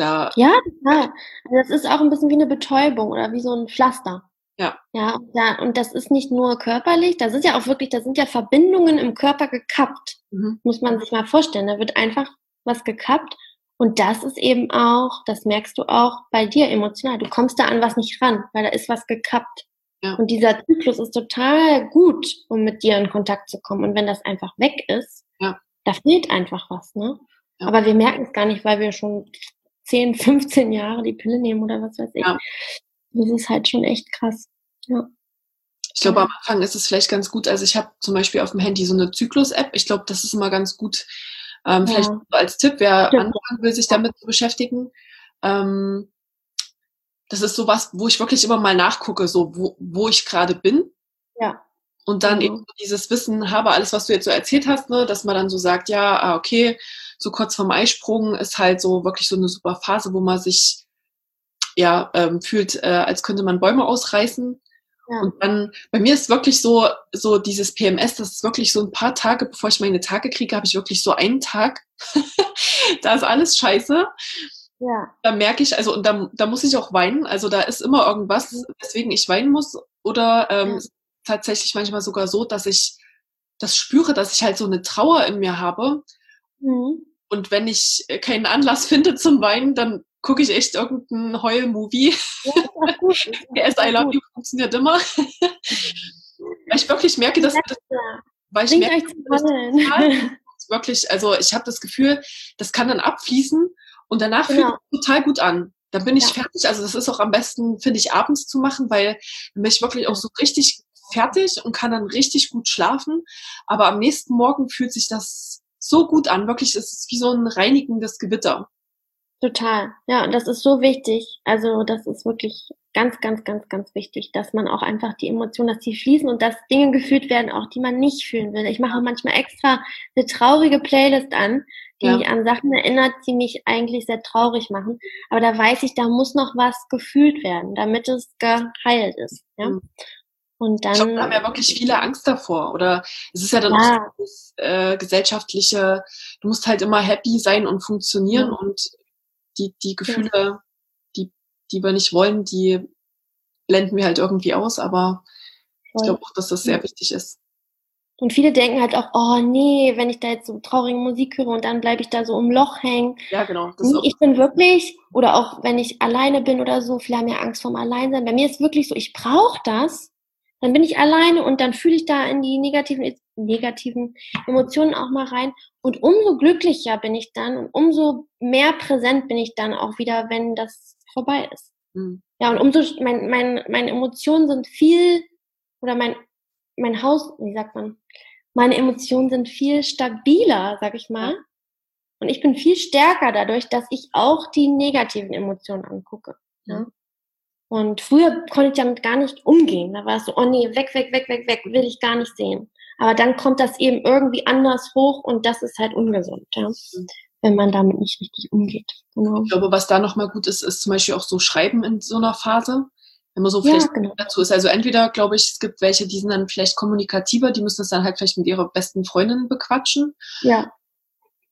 Da ja, total. Also das ist auch ein bisschen wie eine Betäubung oder wie so ein Pflaster. Ja. Ja, ja, und das ist nicht nur körperlich, da sind ja auch wirklich, da sind ja Verbindungen im Körper gekappt. Mhm. Muss man sich mal vorstellen. Da wird einfach was gekappt. Und das ist eben auch, das merkst du auch bei dir emotional. Du kommst da an was nicht ran, weil da ist was gekappt. Ja. Und dieser Zyklus ist total gut, um mit dir in Kontakt zu kommen. Und wenn das einfach weg ist, ja. da fehlt einfach was, ne? Ja. Aber wir merken es gar nicht, weil wir schon 10, 15 Jahre die Pille nehmen oder was weiß ich. Ja. Das ist halt schon echt krass. Ja. Ich glaube, am Anfang ist es vielleicht ganz gut. Also ich habe zum Beispiel auf dem Handy so eine Zyklus-App. Ich glaube, das ist immer ganz gut. Ähm, vielleicht ja. als Tipp, wer Stimmt. anfangen will, sich damit zu beschäftigen. Ähm, das ist sowas, wo ich wirklich immer mal nachgucke, so wo, wo ich gerade bin. Ja. Und dann mhm. eben dieses Wissen habe, alles, was du jetzt so erzählt hast, ne, dass man dann so sagt, ja, ah, okay, so kurz vorm Eisprung ist halt so wirklich so eine super Phase, wo man sich ja ähm, fühlt, äh, als könnte man Bäume ausreißen. Ja. Und dann, bei mir ist wirklich so, so dieses PMS, das ist wirklich so ein paar Tage, bevor ich meine Tage kriege, habe ich wirklich so einen Tag, da ist alles scheiße. Ja. Da merke ich, also, und da, da muss ich auch weinen. Also da ist immer irgendwas, mhm. weswegen ich weinen muss. Oder ähm, ja. tatsächlich manchmal sogar so, dass ich das spüre, dass ich halt so eine Trauer in mir habe. Mhm. Und wenn ich keinen Anlass finde zum Weinen, dann gucke ich echt irgendeinen Heul-Movie. Ja, ist I Love You funktioniert immer. weil ich wirklich merke, dass, das, weil ich merke, dass das wirklich, also ich habe das Gefühl, das kann dann abfließen und danach genau. fühlt es total gut an. Dann bin ich ja. fertig. Also das ist auch am besten, finde ich, abends zu machen, weil dann bin ich wirklich auch so richtig fertig und kann dann richtig gut schlafen. Aber am nächsten Morgen fühlt sich das so gut an. Wirklich, es ist wie so ein reinigendes Gewitter. Total. Ja, und das ist so wichtig. Also das ist wirklich ganz, ganz, ganz, ganz wichtig, dass man auch einfach die Emotionen, dass die fließen und dass Dinge gefühlt werden, auch die man nicht fühlen will. Ich mache manchmal extra eine traurige Playlist an, die ja. mich an Sachen erinnert, die mich eigentlich sehr traurig machen. Aber da weiß ich, da muss noch was gefühlt werden, damit es geheilt ist. Ja? Mhm. Und dann, ich glaube, da haben ja wirklich viele Angst davor. Oder es ist ja dann ja. auch das äh, gesellschaftliche, du musst halt immer happy sein und funktionieren ja. und die, die Gefühle, ja. die, die wir nicht wollen, die blenden wir halt irgendwie aus, aber Voll. ich glaube auch, dass das sehr wichtig ist. Und viele denken halt auch, oh nee, wenn ich da jetzt so traurige Musik höre und dann bleibe ich da so im Loch hängen. Ja, genau. Nee, ich bin wirklich, oder auch wenn ich alleine bin oder so, viele haben ja Angst vorm Alleinsein. Bei mir ist wirklich so, ich brauche das. Dann bin ich alleine und dann fühle ich da in die negativen, negativen Emotionen auch mal rein. Und umso glücklicher bin ich dann und umso mehr präsent bin ich dann auch wieder, wenn das vorbei ist. Mhm. Ja, und umso, mein, mein, meine Emotionen sind viel, oder mein, mein Haus, wie sagt man, meine Emotionen sind viel stabiler, sag ich mal. Und ich bin viel stärker dadurch, dass ich auch die negativen Emotionen angucke. Ja? Und früher konnte ich damit gar nicht umgehen. Da war es so, oh nee, weg, weg, weg, weg, weg, will ich gar nicht sehen. Aber dann kommt das eben irgendwie anders hoch und das ist halt ungesund, ja. Wenn man damit nicht richtig umgeht. Genau. Ich glaube, was da nochmal gut ist, ist zum Beispiel auch so Schreiben in so einer Phase. Wenn man so vielleicht ja, genau. dazu ist. Also entweder, glaube ich, es gibt welche, die sind dann vielleicht kommunikativer, die müssen das dann halt vielleicht mit ihrer besten Freundin bequatschen. Ja.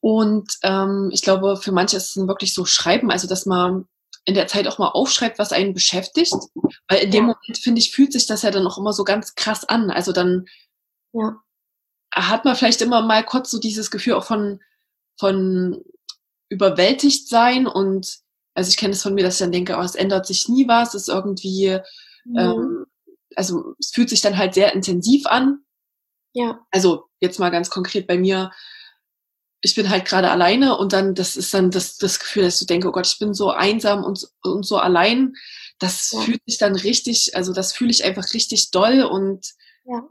Und ähm, ich glaube, für manche ist es wirklich so Schreiben, also dass man in der Zeit auch mal aufschreibt, was einen beschäftigt. Weil in dem. Moment, finde ich, fühlt sich das ja dann auch immer so ganz krass an. Also dann ja. hat man vielleicht immer mal kurz so dieses Gefühl auch von, von überwältigt sein und also ich kenne es von mir, dass ich dann denke, oh, es ändert sich nie was, es ist irgendwie, mhm. ähm, also es fühlt sich dann halt sehr intensiv an. Ja. Also jetzt mal ganz konkret bei mir, ich bin halt gerade alleine und dann, das ist dann das, das Gefühl, dass du denkst, oh Gott, ich bin so einsam und, und so allein. Das ja. fühlt sich dann richtig, also das fühle ich einfach richtig doll und ja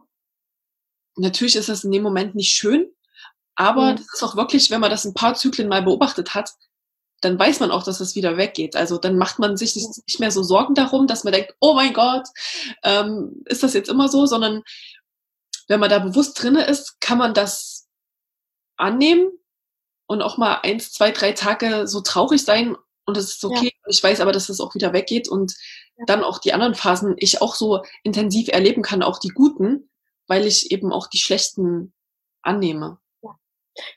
natürlich ist das in dem Moment nicht schön, aber mhm. das ist auch wirklich, wenn man das ein paar Zyklen mal beobachtet hat, dann weiß man auch, dass es wieder weggeht. Also dann macht man sich nicht mehr so Sorgen darum, dass man denkt, oh mein Gott, ähm, ist das jetzt immer so, sondern wenn man da bewusst drinne ist, kann man das annehmen und auch mal eins, zwei, drei Tage so traurig sein und es ist okay. Ja. Ich weiß aber, dass es auch wieder weggeht und ja. dann auch die anderen Phasen ich auch so intensiv erleben kann, auch die guten, weil ich eben auch die schlechten annehme.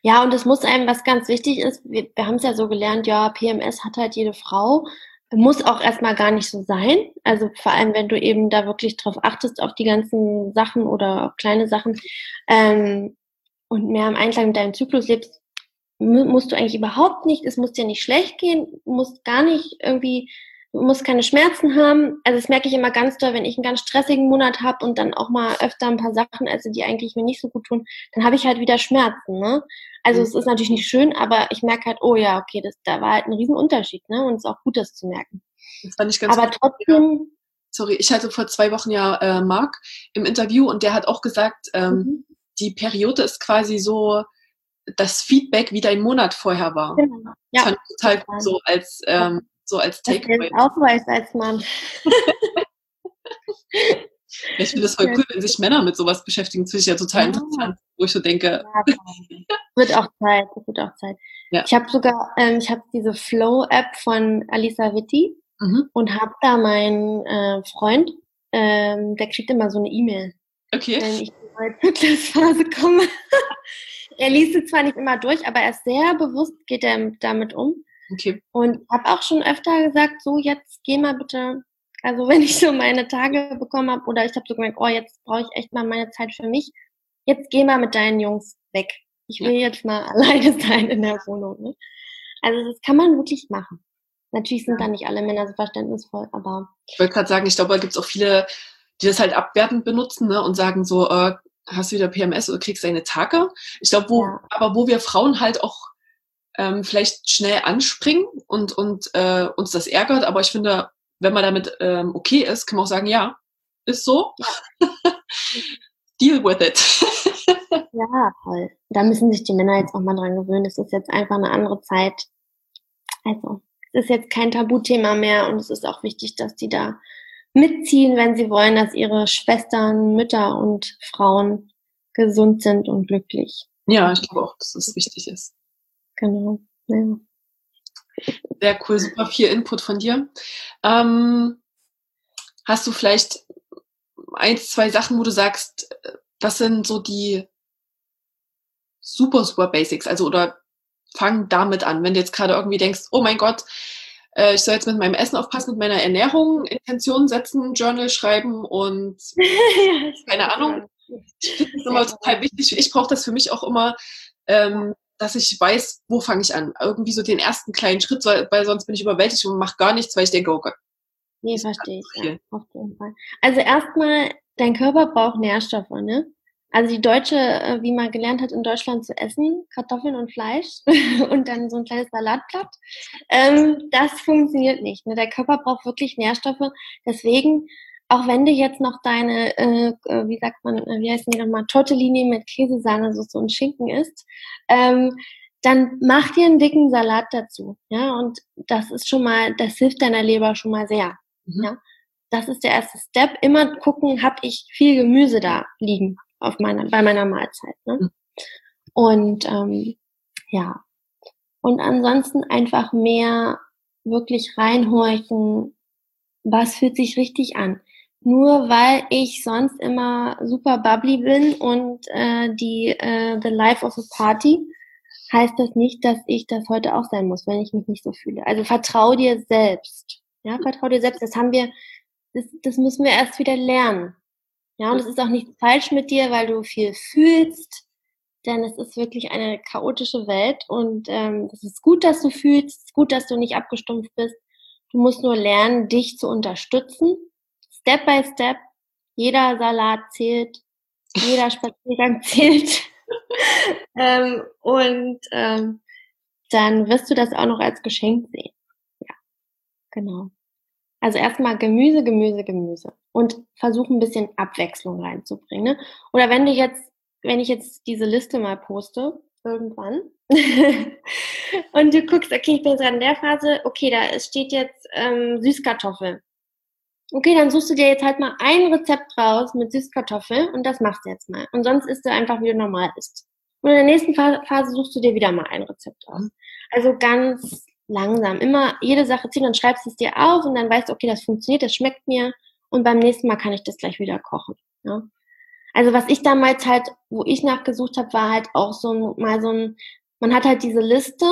Ja, und es muss einem, was ganz wichtig ist, wir, wir haben es ja so gelernt, ja, PMS hat halt jede Frau, muss auch erstmal gar nicht so sein. Also vor allem, wenn du eben da wirklich drauf achtest, auf die ganzen Sachen oder kleine Sachen ähm, und mehr im Einklang mit deinem Zyklus lebst, musst du eigentlich überhaupt nicht, es muss dir nicht schlecht gehen, musst gar nicht irgendwie musst keine Schmerzen haben. Also das merke ich immer ganz doll, wenn ich einen ganz stressigen Monat habe und dann auch mal öfter ein paar Sachen esse, die eigentlich mir nicht so gut tun, dann habe ich halt wieder Schmerzen. Ne? Also mhm. es ist natürlich nicht schön, aber ich merke halt, oh ja, okay, das, da war halt ein Riesenunterschied. Ne? Und es ist auch gut, das zu merken. Das fand ich ganz aber trotzdem... Sorry, ich hatte vor zwei Wochen ja äh, Marc im Interview und der hat auch gesagt, ähm, mhm. Die Periode ist quasi so das Feedback, wie dein Monat vorher war. Genau. Ja. Das fand ich total gut so als ähm, so als Takeaway. Auch weiß als Mann. ich finde das voll cool, wenn sich Männer mit sowas beschäftigen. Das finde ich ja total ja. interessant, wo ich so denke. Ja, wird auch Zeit, wird auch Zeit. Ja. Ich habe sogar, ähm, ich habe diese Flow-App von Alisa Vitti mhm. und habe da meinen äh, Freund ähm, der kriegt immer so eine E-Mail. Okay. Wenn ich neue Zyklusphase komme. er liest sie zwar nicht immer durch, aber er ist sehr bewusst, geht er damit um. Okay. Und habe auch schon öfter gesagt, so jetzt geh mal bitte, also wenn ich so meine Tage bekommen habe oder ich habe so gemerkt, oh jetzt brauche ich echt mal meine Zeit für mich, jetzt geh mal mit deinen Jungs weg. Ich will ja. jetzt mal alleine sein in der Wohnung. Ne? Also das kann man wirklich machen. Natürlich sind da nicht alle Männer so verständnisvoll, aber. Ich wollte gerade sagen, ich glaube, da gibt es auch viele, die das halt abwertend benutzen ne, und sagen so, äh, hast du wieder PMS oder kriegst deine Tage. Ich glaube, wo, ja. aber wo wir Frauen halt auch ähm, vielleicht schnell anspringen und, und äh, uns das ärgert, aber ich finde, wenn man damit ähm, okay ist, kann man auch sagen, ja, ist so. Ja. Deal with it. ja, voll. Da müssen sich die Männer jetzt auch mal dran gewöhnen. Es ist jetzt einfach eine andere Zeit. Also, es ist jetzt kein Tabuthema mehr und es ist auch wichtig, dass die da mitziehen, wenn sie wollen, dass ihre Schwestern, Mütter und Frauen gesund sind und glücklich. Ja, ich glaube auch, dass das wichtig ist. Genau. Ja. Sehr cool, super viel Input von dir. Ähm, hast du vielleicht eins, zwei Sachen, wo du sagst, das sind so die super, super Basics, also oder fang damit an, wenn du jetzt gerade irgendwie denkst, oh mein Gott, äh, ich soll jetzt mit meinem Essen aufpassen, mit meiner Ernährung Intentionen setzen, Journal schreiben und ja, keine Ahnung. Ich finde das immer total wichtig. Ich brauche das für mich auch immer, ähm, dass ich weiß, wo fange ich an. Irgendwie so den ersten kleinen Schritt, weil sonst bin ich überwältigt und mache gar nichts, weil ich denke, oh Gott. Nee, verstehe ich. Ja, auf jeden Fall. Also erstmal, dein Körper braucht Nährstoffe, ne? Also die Deutsche, äh, wie man gelernt hat, in Deutschland zu essen, Kartoffeln und Fleisch und dann so ein kleines Salatblatt, ähm, das funktioniert nicht. Ne? Der Körper braucht wirklich Nährstoffe. Deswegen, auch wenn du jetzt noch deine, äh, äh wie sagt man, äh, wie heißt die nochmal, Tortellini mit Käsesahne, so, so ein Schinken isst, ähm, dann mach dir einen dicken Salat dazu. Ja, und das ist schon mal, das hilft deiner Leber schon mal sehr. Mhm. Ja, das ist der erste Step. Immer gucken, habe ich viel Gemüse da liegen auf meiner, bei meiner Mahlzeit. Ne? Mhm. Und ähm, ja. Und ansonsten einfach mehr wirklich reinhorchen, was fühlt sich richtig an. Nur weil ich sonst immer super bubbly bin und äh, die äh, the life of a party, heißt das nicht, dass ich das heute auch sein muss, wenn ich mich nicht so fühle. Also vertrau dir selbst. Ja, vertrau dir selbst. Das haben wir, das, das müssen wir erst wieder lernen. Ja, und es ist auch nicht falsch mit dir, weil du viel fühlst, denn es ist wirklich eine chaotische Welt und ähm, es ist gut, dass du fühlst, es ist gut, dass du nicht abgestumpft bist. Du musst nur lernen, dich zu unterstützen, Step by Step. Jeder Salat zählt, jeder Spaziergang zählt. ähm, und ähm, dann wirst du das auch noch als Geschenk sehen. Ja, genau. Also erstmal Gemüse, Gemüse, Gemüse und versuchen ein bisschen Abwechslung reinzubringen. Ne? Oder wenn du jetzt, wenn ich jetzt diese Liste mal poste, irgendwann, und du guckst, okay, ich bin jetzt gerade in der Phase, okay, da steht jetzt ähm, Süßkartoffel. Okay, dann suchst du dir jetzt halt mal ein Rezept raus mit Süßkartoffel und das machst du jetzt mal. Und sonst isst du einfach, wie du normal isst. Und in der nächsten Phase suchst du dir wieder mal ein Rezept aus. Also ganz langsam. Immer jede Sache ziehen, dann schreibst es dir auf und dann weißt du, okay, das funktioniert, das schmeckt mir und beim nächsten Mal kann ich das gleich wieder kochen. Ja? Also was ich damals halt, wo ich nachgesucht habe, war halt auch so ein, mal so ein, man hat halt diese Liste,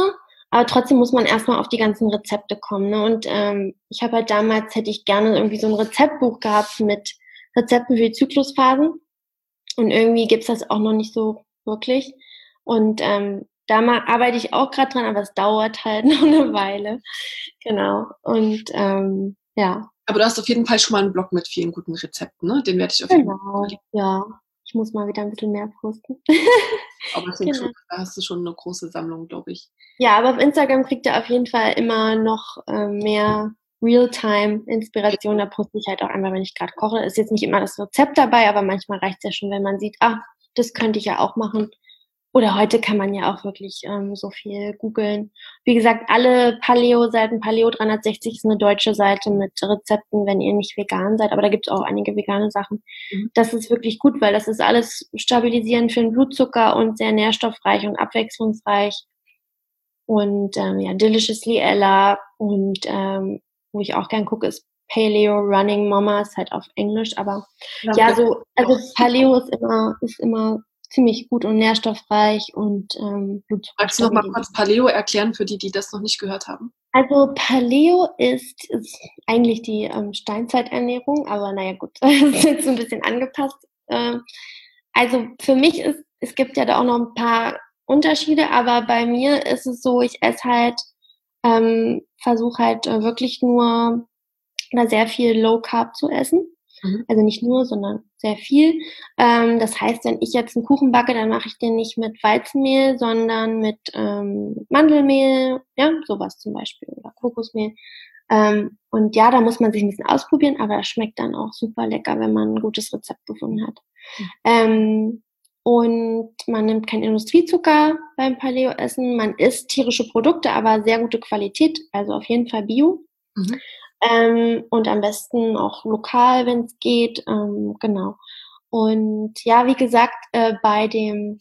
aber trotzdem muss man erstmal auf die ganzen Rezepte kommen. Ne? Und ähm, ich habe halt damals, hätte ich gerne irgendwie so ein Rezeptbuch gehabt mit Rezepten für die Zyklusphasen. Und irgendwie gibt's das auch noch nicht so wirklich. Und ähm, da mal arbeite ich auch gerade dran, aber es dauert halt noch eine Weile. Genau. Und ähm, ja. Aber du hast auf jeden Fall schon mal einen Blog mit vielen guten Rezepten, ne? Den werde ich auf jeden. Fall. Genau. Ja. Ich muss mal wieder ein bisschen mehr posten. aber genau. schon, da hast du schon eine große Sammlung, glaube ich. Ja, aber auf Instagram kriegt ihr auf jeden Fall immer noch äh, mehr Realtime-Inspiration. Da poste ich halt auch einmal, wenn ich gerade koche. Ist jetzt nicht immer das Rezept dabei, aber manchmal reicht es ja schon, wenn man sieht, ah, das könnte ich ja auch machen. Oder heute kann man ja auch wirklich ähm, so viel googeln. Wie gesagt, alle Paleo-Seiten, Paleo 360 ist eine deutsche Seite mit Rezepten, wenn ihr nicht vegan seid, aber da gibt es auch einige vegane Sachen. Mhm. Das ist wirklich gut, weil das ist alles stabilisierend für den Blutzucker und sehr nährstoffreich und abwechslungsreich. Und ähm, ja, Deliciously Ella und ähm, wo ich auch gern gucke, ist Paleo Running Mama ist halt auf Englisch, aber ja, ja so, also Paleo ist immer, ist immer ziemlich gut und nährstoffreich und ähm, Magst du noch mal kurz Paleo erklären für die, die das noch nicht gehört haben? Also Paleo ist, ist eigentlich die ähm, Steinzeiternährung, aber naja gut, das ist jetzt so ein bisschen angepasst. Ähm, also für mich ist, es gibt ja da auch noch ein paar Unterschiede, aber bei mir ist es so, ich esse halt, ähm, versuche halt äh, wirklich nur oder sehr viel Low Carb zu essen. Mhm. Also nicht nur, sondern sehr viel. Ähm, das heißt, wenn ich jetzt einen Kuchen backe, dann mache ich den nicht mit Weizenmehl, sondern mit ähm, Mandelmehl, ja, sowas zum Beispiel, oder Kokosmehl. Ähm, und ja, da muss man sich ein bisschen ausprobieren, aber das schmeckt dann auch super lecker, wenn man ein gutes Rezept gefunden hat. Mhm. Ähm, und man nimmt keinen Industriezucker beim Paleo-Essen. Man isst tierische Produkte, aber sehr gute Qualität, also auf jeden Fall Bio. Mhm. Ähm, und am besten auch lokal, wenn es geht. Ähm, genau. Und ja, wie gesagt, äh, bei dem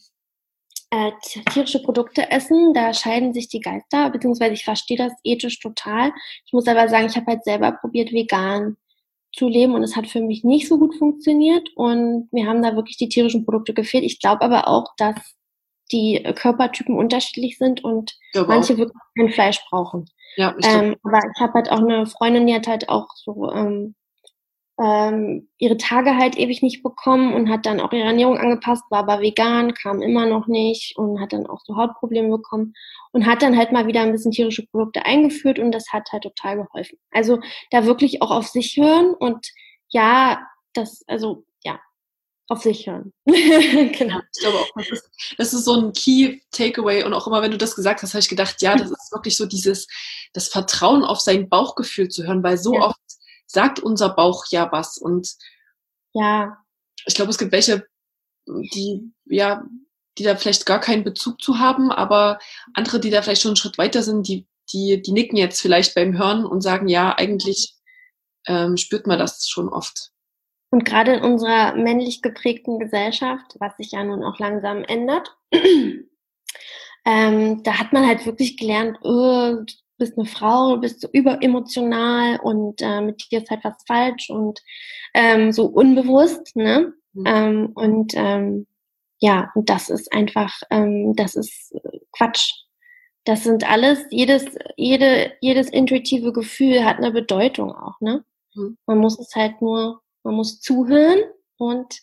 äh, tierische Produkte essen, da scheiden sich die Geister, beziehungsweise ich verstehe das ethisch total. Ich muss aber sagen, ich habe halt selber probiert, vegan zu leben und es hat für mich nicht so gut funktioniert und mir haben da wirklich die tierischen Produkte gefehlt. Ich glaube aber auch, dass die Körpertypen unterschiedlich sind und manche auch. wirklich kein Fleisch brauchen. Ja, ähm, aber ich habe halt auch eine Freundin, die hat halt auch so ähm, ähm, ihre Tage halt ewig nicht bekommen und hat dann auch ihre Ernährung angepasst, war aber vegan, kam immer noch nicht und hat dann auch so Hautprobleme bekommen und hat dann halt mal wieder ein bisschen tierische Produkte eingeführt und das hat halt total geholfen. Also da wirklich auch auf sich hören und ja, das, also ja, auf sich hören. genau. Ich glaube auch, das ist, das ist so ein Key Takeaway und auch immer, wenn du das gesagt hast, habe ich gedacht, ja, das ist wirklich so dieses, das Vertrauen auf sein Bauchgefühl zu hören, weil so ja. oft sagt unser Bauch ja was. Und ja. ich glaube, es gibt welche, die, ja, die da vielleicht gar keinen Bezug zu haben, aber andere, die da vielleicht schon einen Schritt weiter sind, die, die, die nicken jetzt vielleicht beim Hören und sagen, ja, eigentlich ähm, spürt man das schon oft. Und gerade in unserer männlich geprägten Gesellschaft, was sich ja nun auch langsam ändert, ähm, da hat man halt wirklich gelernt, oh, bist eine Frau, bist so überemotional und äh, mit dir ist halt was falsch und ähm, so unbewusst, ne? Mhm. Ähm, und ähm, ja, und das ist einfach, ähm, das ist Quatsch. Das sind alles, jedes, jede, jedes intuitive Gefühl hat eine Bedeutung auch, ne? Mhm. Man muss es halt nur, man muss zuhören und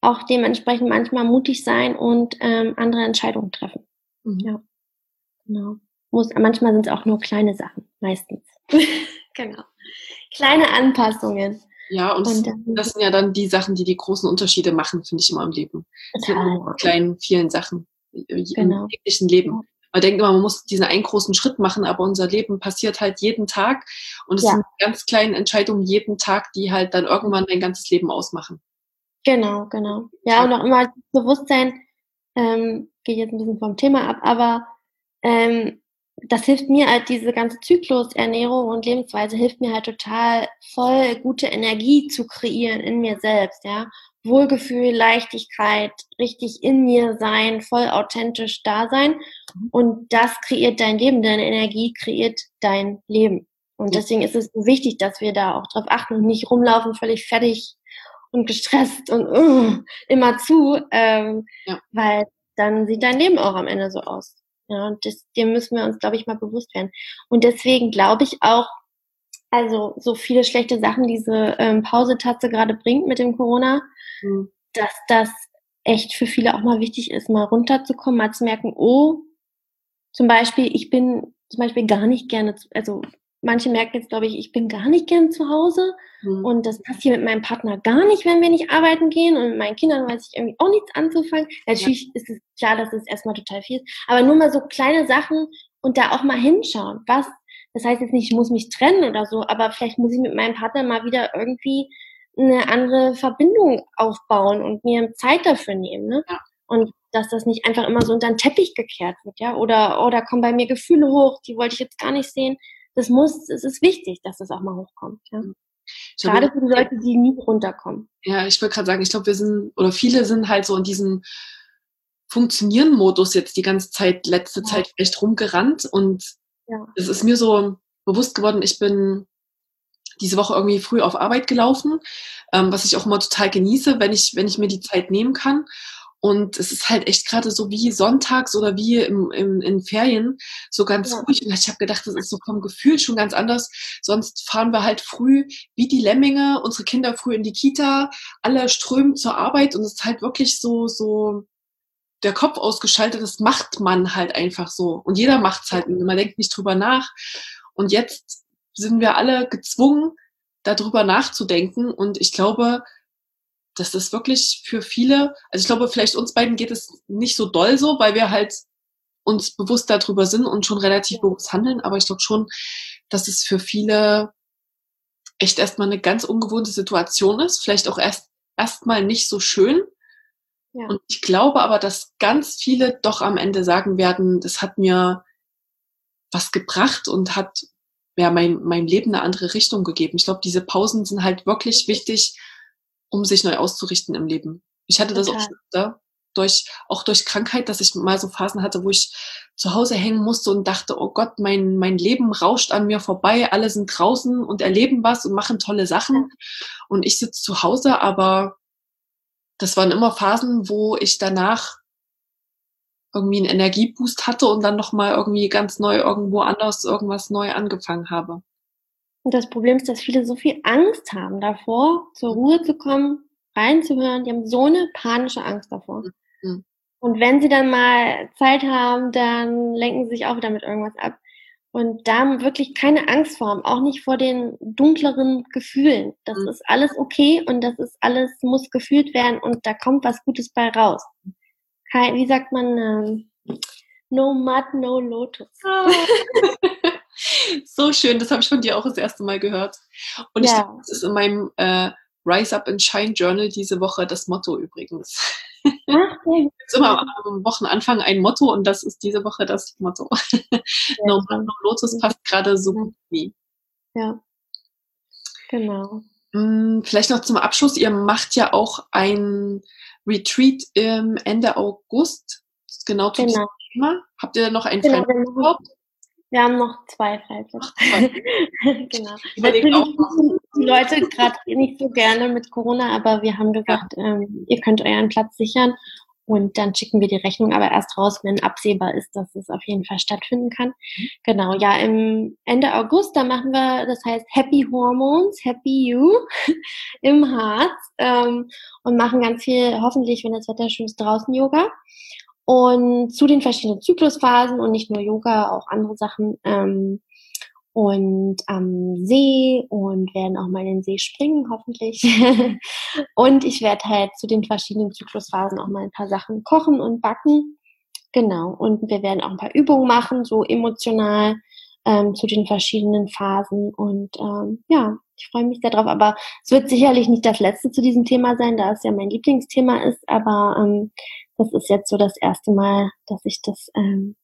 auch dementsprechend manchmal mutig sein und ähm, andere Entscheidungen treffen. Mhm. Ja, genau muss, manchmal sind es auch nur kleine Sachen, meistens. genau. Kleine Anpassungen. Ja, und, und dann, das sind ja dann die Sachen, die die großen Unterschiede machen, finde ich immer im Leben. Total. Die kleinen, vielen Sachen genau. im täglichen Leben. Man denkt immer, man muss diesen einen großen Schritt machen, aber unser Leben passiert halt jeden Tag und es ja. sind ganz kleine Entscheidungen jeden Tag, die halt dann irgendwann dein ganzes Leben ausmachen. Genau, genau. Ja, und auch immer Bewusstsein, ähm, geht jetzt ein bisschen vom Thema ab, aber ähm, das hilft mir halt, diese ganze Zyklusernährung und Lebensweise hilft mir halt total, voll gute Energie zu kreieren in mir selbst, ja. Wohlgefühl, Leichtigkeit, richtig in mir sein, voll authentisch da sein. Mhm. Und das kreiert dein Leben, deine Energie kreiert dein Leben. Und deswegen ist es so wichtig, dass wir da auch drauf achten und nicht rumlaufen, völlig fertig und gestresst und uh, immer zu, ähm, ja. weil dann sieht dein Leben auch am Ende so aus. Ja, und das, dem müssen wir uns, glaube ich, mal bewusst werden. Und deswegen glaube ich auch, also so viele schlechte Sachen diese ähm, Pausetatze gerade bringt mit dem Corona, mhm. dass das echt für viele auch mal wichtig ist, mal runterzukommen, mal zu merken, oh, zum Beispiel, ich bin zum Beispiel gar nicht gerne, also manche merken jetzt, glaube ich, ich bin gar nicht gern zu Hause mhm. und das passiert mit meinem Partner gar nicht, wenn wir nicht arbeiten gehen und mit meinen Kindern weiß ich irgendwie auch nichts anzufangen. Natürlich ja. ist es klar, dass es erstmal total viel ist, aber nur mal so kleine Sachen und da auch mal hinschauen, was, das heißt jetzt nicht, ich muss mich trennen oder so, aber vielleicht muss ich mit meinem Partner mal wieder irgendwie eine andere Verbindung aufbauen und mir Zeit dafür nehmen, ne? Ja. Und dass das nicht einfach immer so unter den Teppich gekehrt wird, ja? Oder, oder kommen bei mir Gefühle hoch, die wollte ich jetzt gar nicht sehen das muss, es ist wichtig, dass das auch mal hochkommt. Ja. Gerade für die Leute, die nie runterkommen. Ja, ich wollte gerade sagen, ich glaube, wir sind, oder viele sind halt so in diesem Funktionieren-Modus jetzt die ganze Zeit, letzte ja. Zeit vielleicht rumgerannt und ja. es ist mir so bewusst geworden, ich bin diese Woche irgendwie früh auf Arbeit gelaufen, ähm, was ich auch immer total genieße, wenn ich, wenn ich mir die Zeit nehmen kann. Und es ist halt echt gerade so wie sonntags oder wie im, im, in Ferien so ganz ja. ruhig. Und ich habe gedacht, das ist so vom Gefühl schon ganz anders. Sonst fahren wir halt früh wie die Lemminge, unsere Kinder früh in die Kita, alle strömen zur Arbeit und es ist halt wirklich so, so der Kopf ausgeschaltet. Das macht man halt einfach so. Und jeder macht's halt. Man denkt nicht drüber nach. Und jetzt sind wir alle gezwungen, darüber nachzudenken. Und ich glaube, das ist wirklich für viele, also ich glaube, vielleicht uns beiden geht es nicht so doll so, weil wir halt uns bewusst darüber sind und schon relativ bewusst handeln, aber ich glaube schon, dass es für viele echt erstmal eine ganz ungewohnte Situation ist, vielleicht auch erst erstmal nicht so schön. Ja. Und ich glaube aber, dass ganz viele doch am Ende sagen werden, das hat mir was gebracht und hat ja mein, mein Leben eine andere Richtung gegeben. Ich glaube, diese Pausen sind halt wirklich wichtig, um sich neu auszurichten im Leben. Ich hatte das Total. auch da, durch, auch durch Krankheit, dass ich mal so Phasen hatte, wo ich zu Hause hängen musste und dachte, oh Gott, mein, mein Leben rauscht an mir vorbei, alle sind draußen und erleben was und machen tolle Sachen. Und ich sitze zu Hause, aber das waren immer Phasen, wo ich danach irgendwie einen Energieboost hatte und dann nochmal irgendwie ganz neu irgendwo anders irgendwas neu angefangen habe. Und das Problem ist, dass viele so viel Angst haben davor, zur Ruhe zu kommen, reinzuhören. Die haben so eine panische Angst davor. Mhm. Und wenn sie dann mal Zeit haben, dann lenken sie sich auch wieder mit irgendwas ab. Und da wirklich keine Angst vor haben, auch nicht vor den dunkleren Gefühlen. Das mhm. ist alles okay und das ist alles, muss gefühlt werden und da kommt was Gutes bei raus. Wie sagt man, ähm, no mud, no lotus. Ah. so schön, das habe ich von dir auch das erste Mal gehört. Und ja. ich glaube, das ist in meinem äh, Rise Up and Shine Journal diese Woche das Motto übrigens. Ist immer am Wochenanfang ein Motto und das ist diese Woche das Motto. Ja, no, no Lotus passt gerade so gut wie. Ja, genau. Hm, vielleicht noch zum Abschluss, ihr macht ja auch ein Retreat im Ende August, genau zu genau. diesem Thema. Habt ihr noch einen genau, freien Urlaub? Wir haben noch zwei Freiplätze. genau. Natürlich auch die Leute gerade nicht so gerne mit Corona, aber wir haben gesagt, ja. ähm, ihr könnt euren Platz sichern und dann schicken wir die Rechnung aber erst raus, wenn absehbar ist, dass es auf jeden Fall stattfinden kann. Mhm. Genau, ja, im Ende August, da machen wir, das heißt Happy Hormones, Happy You im Harz ähm, und machen ganz viel, hoffentlich, wenn das Wetter schön ist, draußen Yoga. Und zu den verschiedenen Zyklusphasen und nicht nur Yoga, auch andere Sachen. Ähm, und am See und werden auch mal in den See springen, hoffentlich. und ich werde halt zu den verschiedenen Zyklusphasen auch mal ein paar Sachen kochen und backen. Genau. Und wir werden auch ein paar Übungen machen, so emotional ähm, zu den verschiedenen Phasen. Und ähm, ja, ich freue mich sehr drauf. Aber es wird sicherlich nicht das letzte zu diesem Thema sein, da es ja mein Lieblingsthema ist. Aber ähm, das ist jetzt so das erste Mal, dass ich das ähm,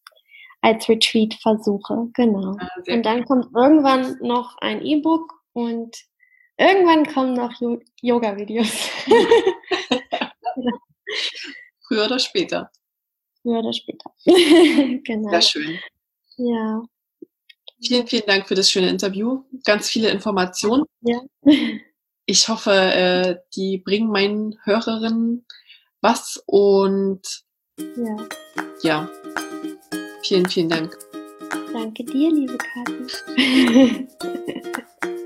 als Retreat versuche. Genau. Ah, und dann kommt irgendwann noch ein E-Book und irgendwann kommen noch Yoga-Videos. Früher oder später. Früher oder später. genau. Sehr schön. Ja. Vielen, vielen Dank für das schöne Interview. Ganz viele Informationen. Ja. Ich hoffe, äh, die bringen meinen Hörerinnen was und ja. ja. Vielen, vielen Dank. Danke dir, liebe Kathi.